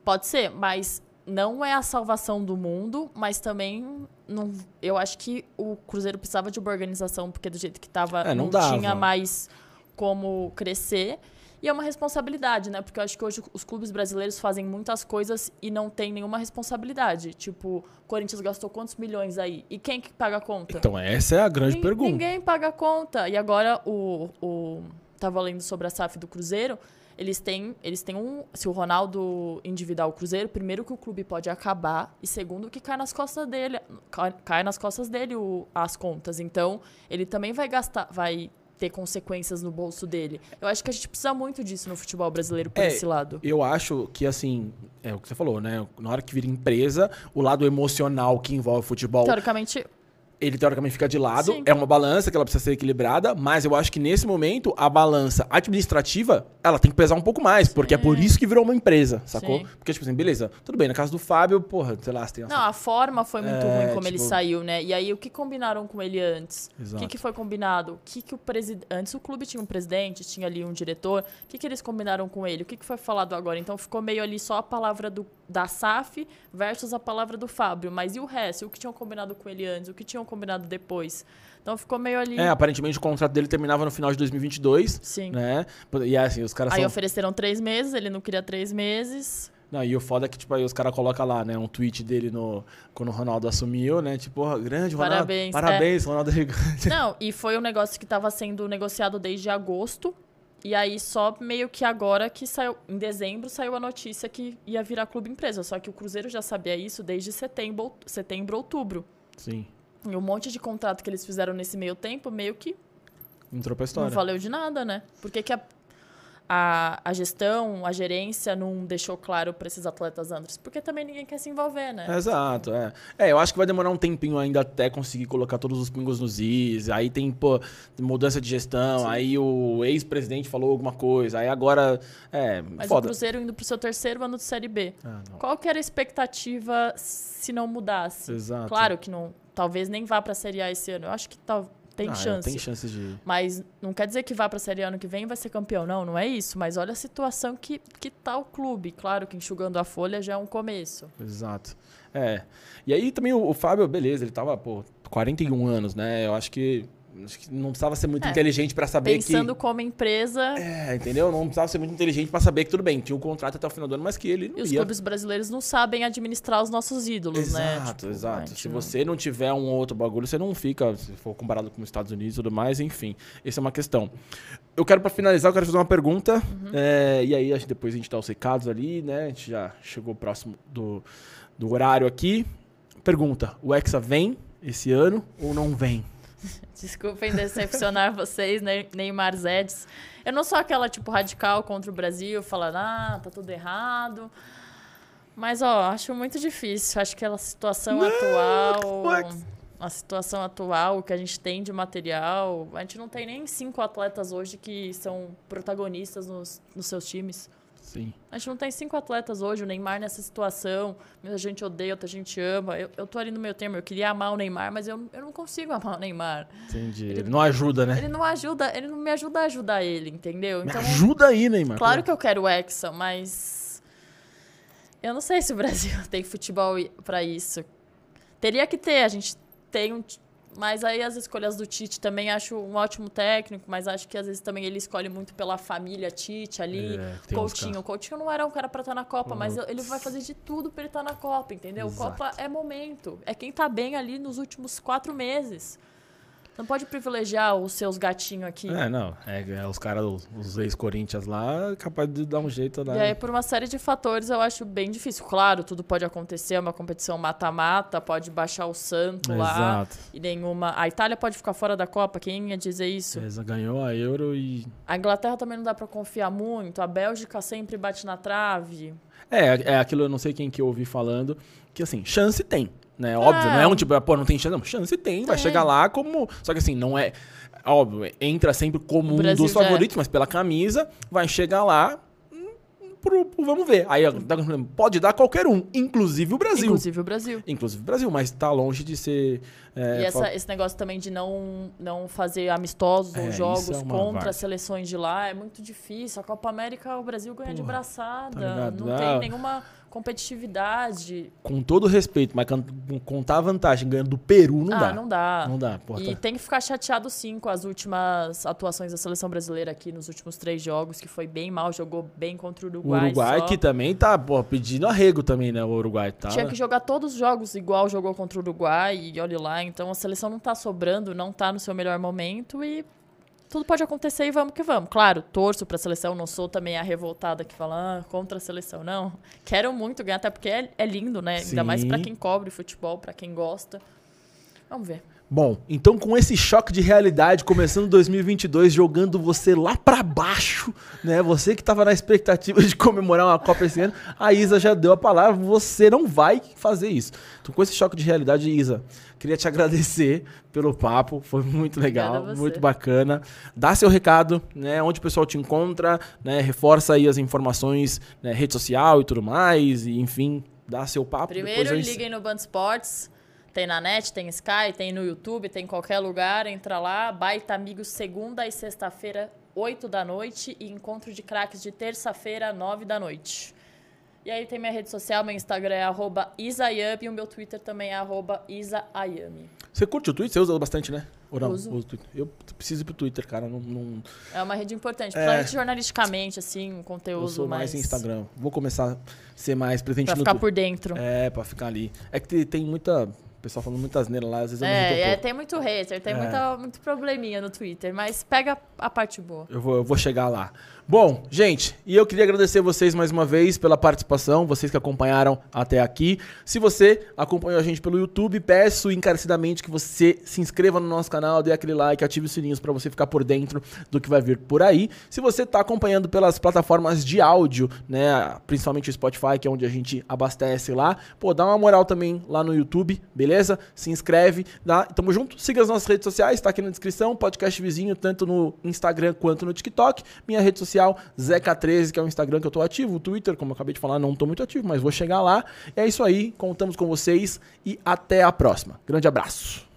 Pode ser, mas não é a salvação do mundo, mas também não, eu acho que o Cruzeiro precisava de uma organização, porque do jeito que estava É, não não, tinha mais como crescer. E é uma responsabilidade, né? Porque eu acho que hoje os clubes brasileiros fazem muitas coisas e não tem nenhuma responsabilidade. Tipo, o Corinthians gastou quantos milhões aí? E quem que paga a conta? Então, essa é a grande Nin- pergunta. Ninguém paga a conta. E agora o, o tava lendo sobre a SAF do Cruzeiro, eles têm, eles têm um, se o Ronaldo endividar o Cruzeiro, primeiro que o clube pode acabar e segundo que cai nas costas dele, cai, cai nas costas dele o- as contas. Então, ele também vai gastar, vai ter consequências no bolso dele. Eu acho que a gente precisa muito disso no futebol brasileiro por É, esse lado. Eu acho que, assim, é o que você falou, né? Na hora que vira empresa, o lado emocional que envolve o futebol Teoricamente, ele teoricamente fica de lado. Sim. É uma balança que ela precisa ser equilibrada, mas eu acho que nesse momento a balança administrativa ela tem que pesar um pouco mais, porque é por isso que virou uma empresa, sacou? Sim. Porque, tipo assim, beleza, tudo bem, na casa do Fábio, porra, sei lá, você tem Não, a forma foi muito É, ruim como ele tipo- saiu, né? E aí, o que combinaram com ele antes? O Exato. que, que foi combinado? O que, que o presidente. Antes o clube tinha um presidente, tinha ali um diretor. O que, que eles combinaram com ele? O que, que foi falado agora? Então ficou meio ali só a palavra do, da SAF versus a palavra do Fábio. Mas e o resto? O que tinham combinado com ele antes? O que tinham combinado depois? Então ficou meio ali. É, aparentemente o contrato dele terminava no final de 2022, Sim. né? E assim, os caras Aí são... ofereceram três meses, ele não queria três meses. Não, e o foda é que, tipo, aí os caras colocam lá, né, um tweet dele no... quando o Ronaldo assumiu, né? Tipo, porra, grande Ronaldo. Parabéns, Parabéns, Ronaldo é gigante. [LAUGHS] Não, e foi um negócio que estava sendo negociado desde agosto. E aí só meio que agora que saiu, em dezembro saiu a notícia que ia virar clube empresa. Só que o Cruzeiro já sabia isso desde setembro, setembro outubro. Sim, E um monte de contrato que eles fizeram nesse meio tempo meio que entrou pra não história. valeu de nada, né? Por que, que a, a, a gestão, a gerência não deixou claro para esses atletas antes? Porque também ninguém quer se envolver, né? Exato, é. É, eu acho que vai demorar um tempinho ainda até conseguir colocar todos os pingos nos is. Aí tem, pô, mudança de gestão, aí o ex-presidente falou alguma coisa, aí agora. É, Mas o foda. Cruzeiro indo pro seu terceiro ano de Série B. Ah, não. Qual que era a expectativa se não mudasse? Exato. Claro que não, talvez nem vá para a Série A esse ano. Eu acho que tal, tem Ah, é, chance. Tem chance de. Mas não quer dizer que vá para a Série A ano que vem e vai ser campeão, não, não é isso. Mas olha a situação que, que tá o clube. Claro que enxugando a folha já é um começo. Exato. É. E aí também o, o Fábio, beleza, ele tava, pô, 41 anos, né? Eu acho que. Acho que não precisava ser muito É, inteligente pra saber Pensando que. como empresa, É, entendeu? Não precisava ser muito inteligente pra saber que tudo bem, tinha um contrato até o final do ano, mas que ele não e os ia clubes brasileiros não sabem administrar os nossos ídolos, né? Exato, Tipo, exato. Se não- você não tiver um outro bagulho, você não fica, se for comparado com os Estados Unidos e tudo mais, enfim. Essa é uma questão. Eu quero, pra finalizar, eu quero fazer uma pergunta. Uhum. é, e aí, depois a gente dá os recados ali, né? A gente já chegou próximo do, do horário aqui. Pergunta: o Hexa vem esse ano ou não vem? [LAUGHS] Desculpem decepcionar vocês, Ne- Neymar Zedes. Eu não sou aquela, tipo, radical contra o Brasil, falando, ah, tá tudo errado. Mas, ó, acho muito difícil. Acho que a situação atual. Max. A situação atual, o que a gente tem de material. A gente não tem nem cinco atletas hoje que são protagonistas nos, nos seus times. Sim. A gente não tem cinco atletas hoje, o Neymar nessa situação. Muita gente odeia, outra gente ama. Eu, eu tô ali no meu termo, eu queria amar o Neymar, mas eu, eu não consigo amar o Neymar. Entendi. Ele não ajuda, né? Ele não ajuda, ele não me ajuda a ajudar ele, entendeu? Me Então, ajuda aí, Neymar. claro que eu quero o Hexa, mas eu não sei se o [LAUGHS] Brasil tem futebol pra isso. Teria que ter, a gente tem um mas aí as escolhas do Tite também acho um ótimo técnico, mas acho que às vezes também ele escolhe muito pela família Tite ali. É, Coutinho, caras. Coutinho não era um cara pra estar na Copa, mas ele vai fazer de tudo pra ele estar na Copa, entendeu? Exato. Copa é momento, é quem tá bem ali nos últimos quatro meses. Não pode privilegiar os seus gatinhos aqui. É, não. É, é os caras, os, ex-Corinthians lá, capaz de dar um jeito lá. E aí, por uma série de fatores, eu acho bem difícil. Claro, tudo pode acontecer, é uma competição mata-mata, pode baixar o santo lá. Exato. E nenhuma. A Itália pode ficar fora da Copa, quem ia dizer isso? Beleza, ganhou a Euro e. A Inglaterra também não dá pra confiar muito, a Bélgica sempre bate na trave. É, é aquilo, eu não sei quem que eu ouvi falando, que assim, chance tem, né? Óbvio, não é um tipo, pô, não tem chance, não. Chance tem, vai Tem. chegar lá como. Só que assim, não é. Óbvio, entra sempre como um dos é. favoritos, mas pela camisa, vai chegar lá. hum, pro- pro- vamos ver. Aí pode dar qualquer um, inclusive o Brasil. Inclusive o Brasil. Inclusive o Brasil, mas tá longe de ser. é, e essa- fa- esse negócio também de não, não fazer amistosos É, ou jogos é contra as seleções de lá é muito difícil. A Copa América o Brasil ganha de Porra, braçada. tá não Ah. tem nenhuma competitividade. Com todo respeito, mas contar a vantagem ganhando do Peru não ah, dá. não dá. Não dá, porra. E tá- tem que ficar chateado sim com as últimas atuações da seleção brasileira aqui nos últimos três jogos, que foi bem mal, jogou bem contra o O Uruguai. Uruguai só. que também tá, pô, pedindo arrego também, né? O Uruguai tá. Tinha que jogar todos os jogos igual jogou contra o Uruguai e olha lá. Então a seleção não tá sobrando, não tá no seu melhor momento e tudo pode acontecer e vamos que vamos. Claro, torço pra seleção, não sou também a revoltada que fala ah, contra a seleção, não. Quero muito ganhar, até porque é, é lindo, né? Ainda mais pra Sim. quem cobre futebol, pra quem gosta. Vamos ver. Bom, então com esse choque de realidade, começando 2022, jogando você lá pra baixo, né? Você que tava na expectativa de comemorar uma Copa esse ano, a Isa já deu a palavra, você não vai fazer isso. Então com esse choque de realidade, Isa, queria te agradecer pelo papo, foi muito legal, muito bacana. Dá seu recado, né? Onde o pessoal te encontra, né? Reforça aí as informações, né? rede social e tudo mais, e enfim, dá seu papo. Primeiro, liguem no Band Sports tem na net, tem Sky, tem no YouTube, tem em qualquer lugar. Entra lá. Baita Amigos, segunda e sexta-feira, 8 da noite. E encontro de craques de terça-feira, 9 da noite. E aí tem minha rede social, meu Instagram é Isayami e o meu Twitter também é Isaayami. Você curte o Twitter? Você usa bastante, né? Ou não? Uso. Eu preciso ir pro Twitter, cara. Não, não... É uma rede importante, é... principalmente jornalisticamente, assim, um conteúdo eu sou mais... mais Instagram. Vou começar a ser mais presente pra no... Pra ficar por dentro. É, pra ficar ali. É que tem muita o pessoal falando muitas neiras lá, às vezes eu é, é, tem muito hater, tem é. muita, muito probleminha no Twitter, mas pega a parte boa. Eu vou, eu vou chegar lá. Bom, gente, e eu queria agradecer vocês mais uma vez pela participação, vocês que acompanharam até aqui. Se você acompanhou a gente pelo YouTube, peço encarecidamente que você se inscreva no nosso canal, dê aquele like, ative os sininhos para você ficar por dentro do que vai vir por aí. Se você está acompanhando pelas plataformas de áudio, né, principalmente o Spotify, que é onde a gente abastece lá, pô, dá uma moral também lá no YouTube, beleza? Se inscreve, dá, tamo junto. Siga as nossas redes sociais, tá aqui na descrição, podcast vizinho, tanto no Instagram quanto no TikTok. Minha rede social social, Zeca13, que é o Instagram que eu tô ativo, o Twitter, como eu acabei de falar, não tô muito ativo, mas vou chegar lá. É isso aí, contamos com vocês e até a próxima. Grande abraço.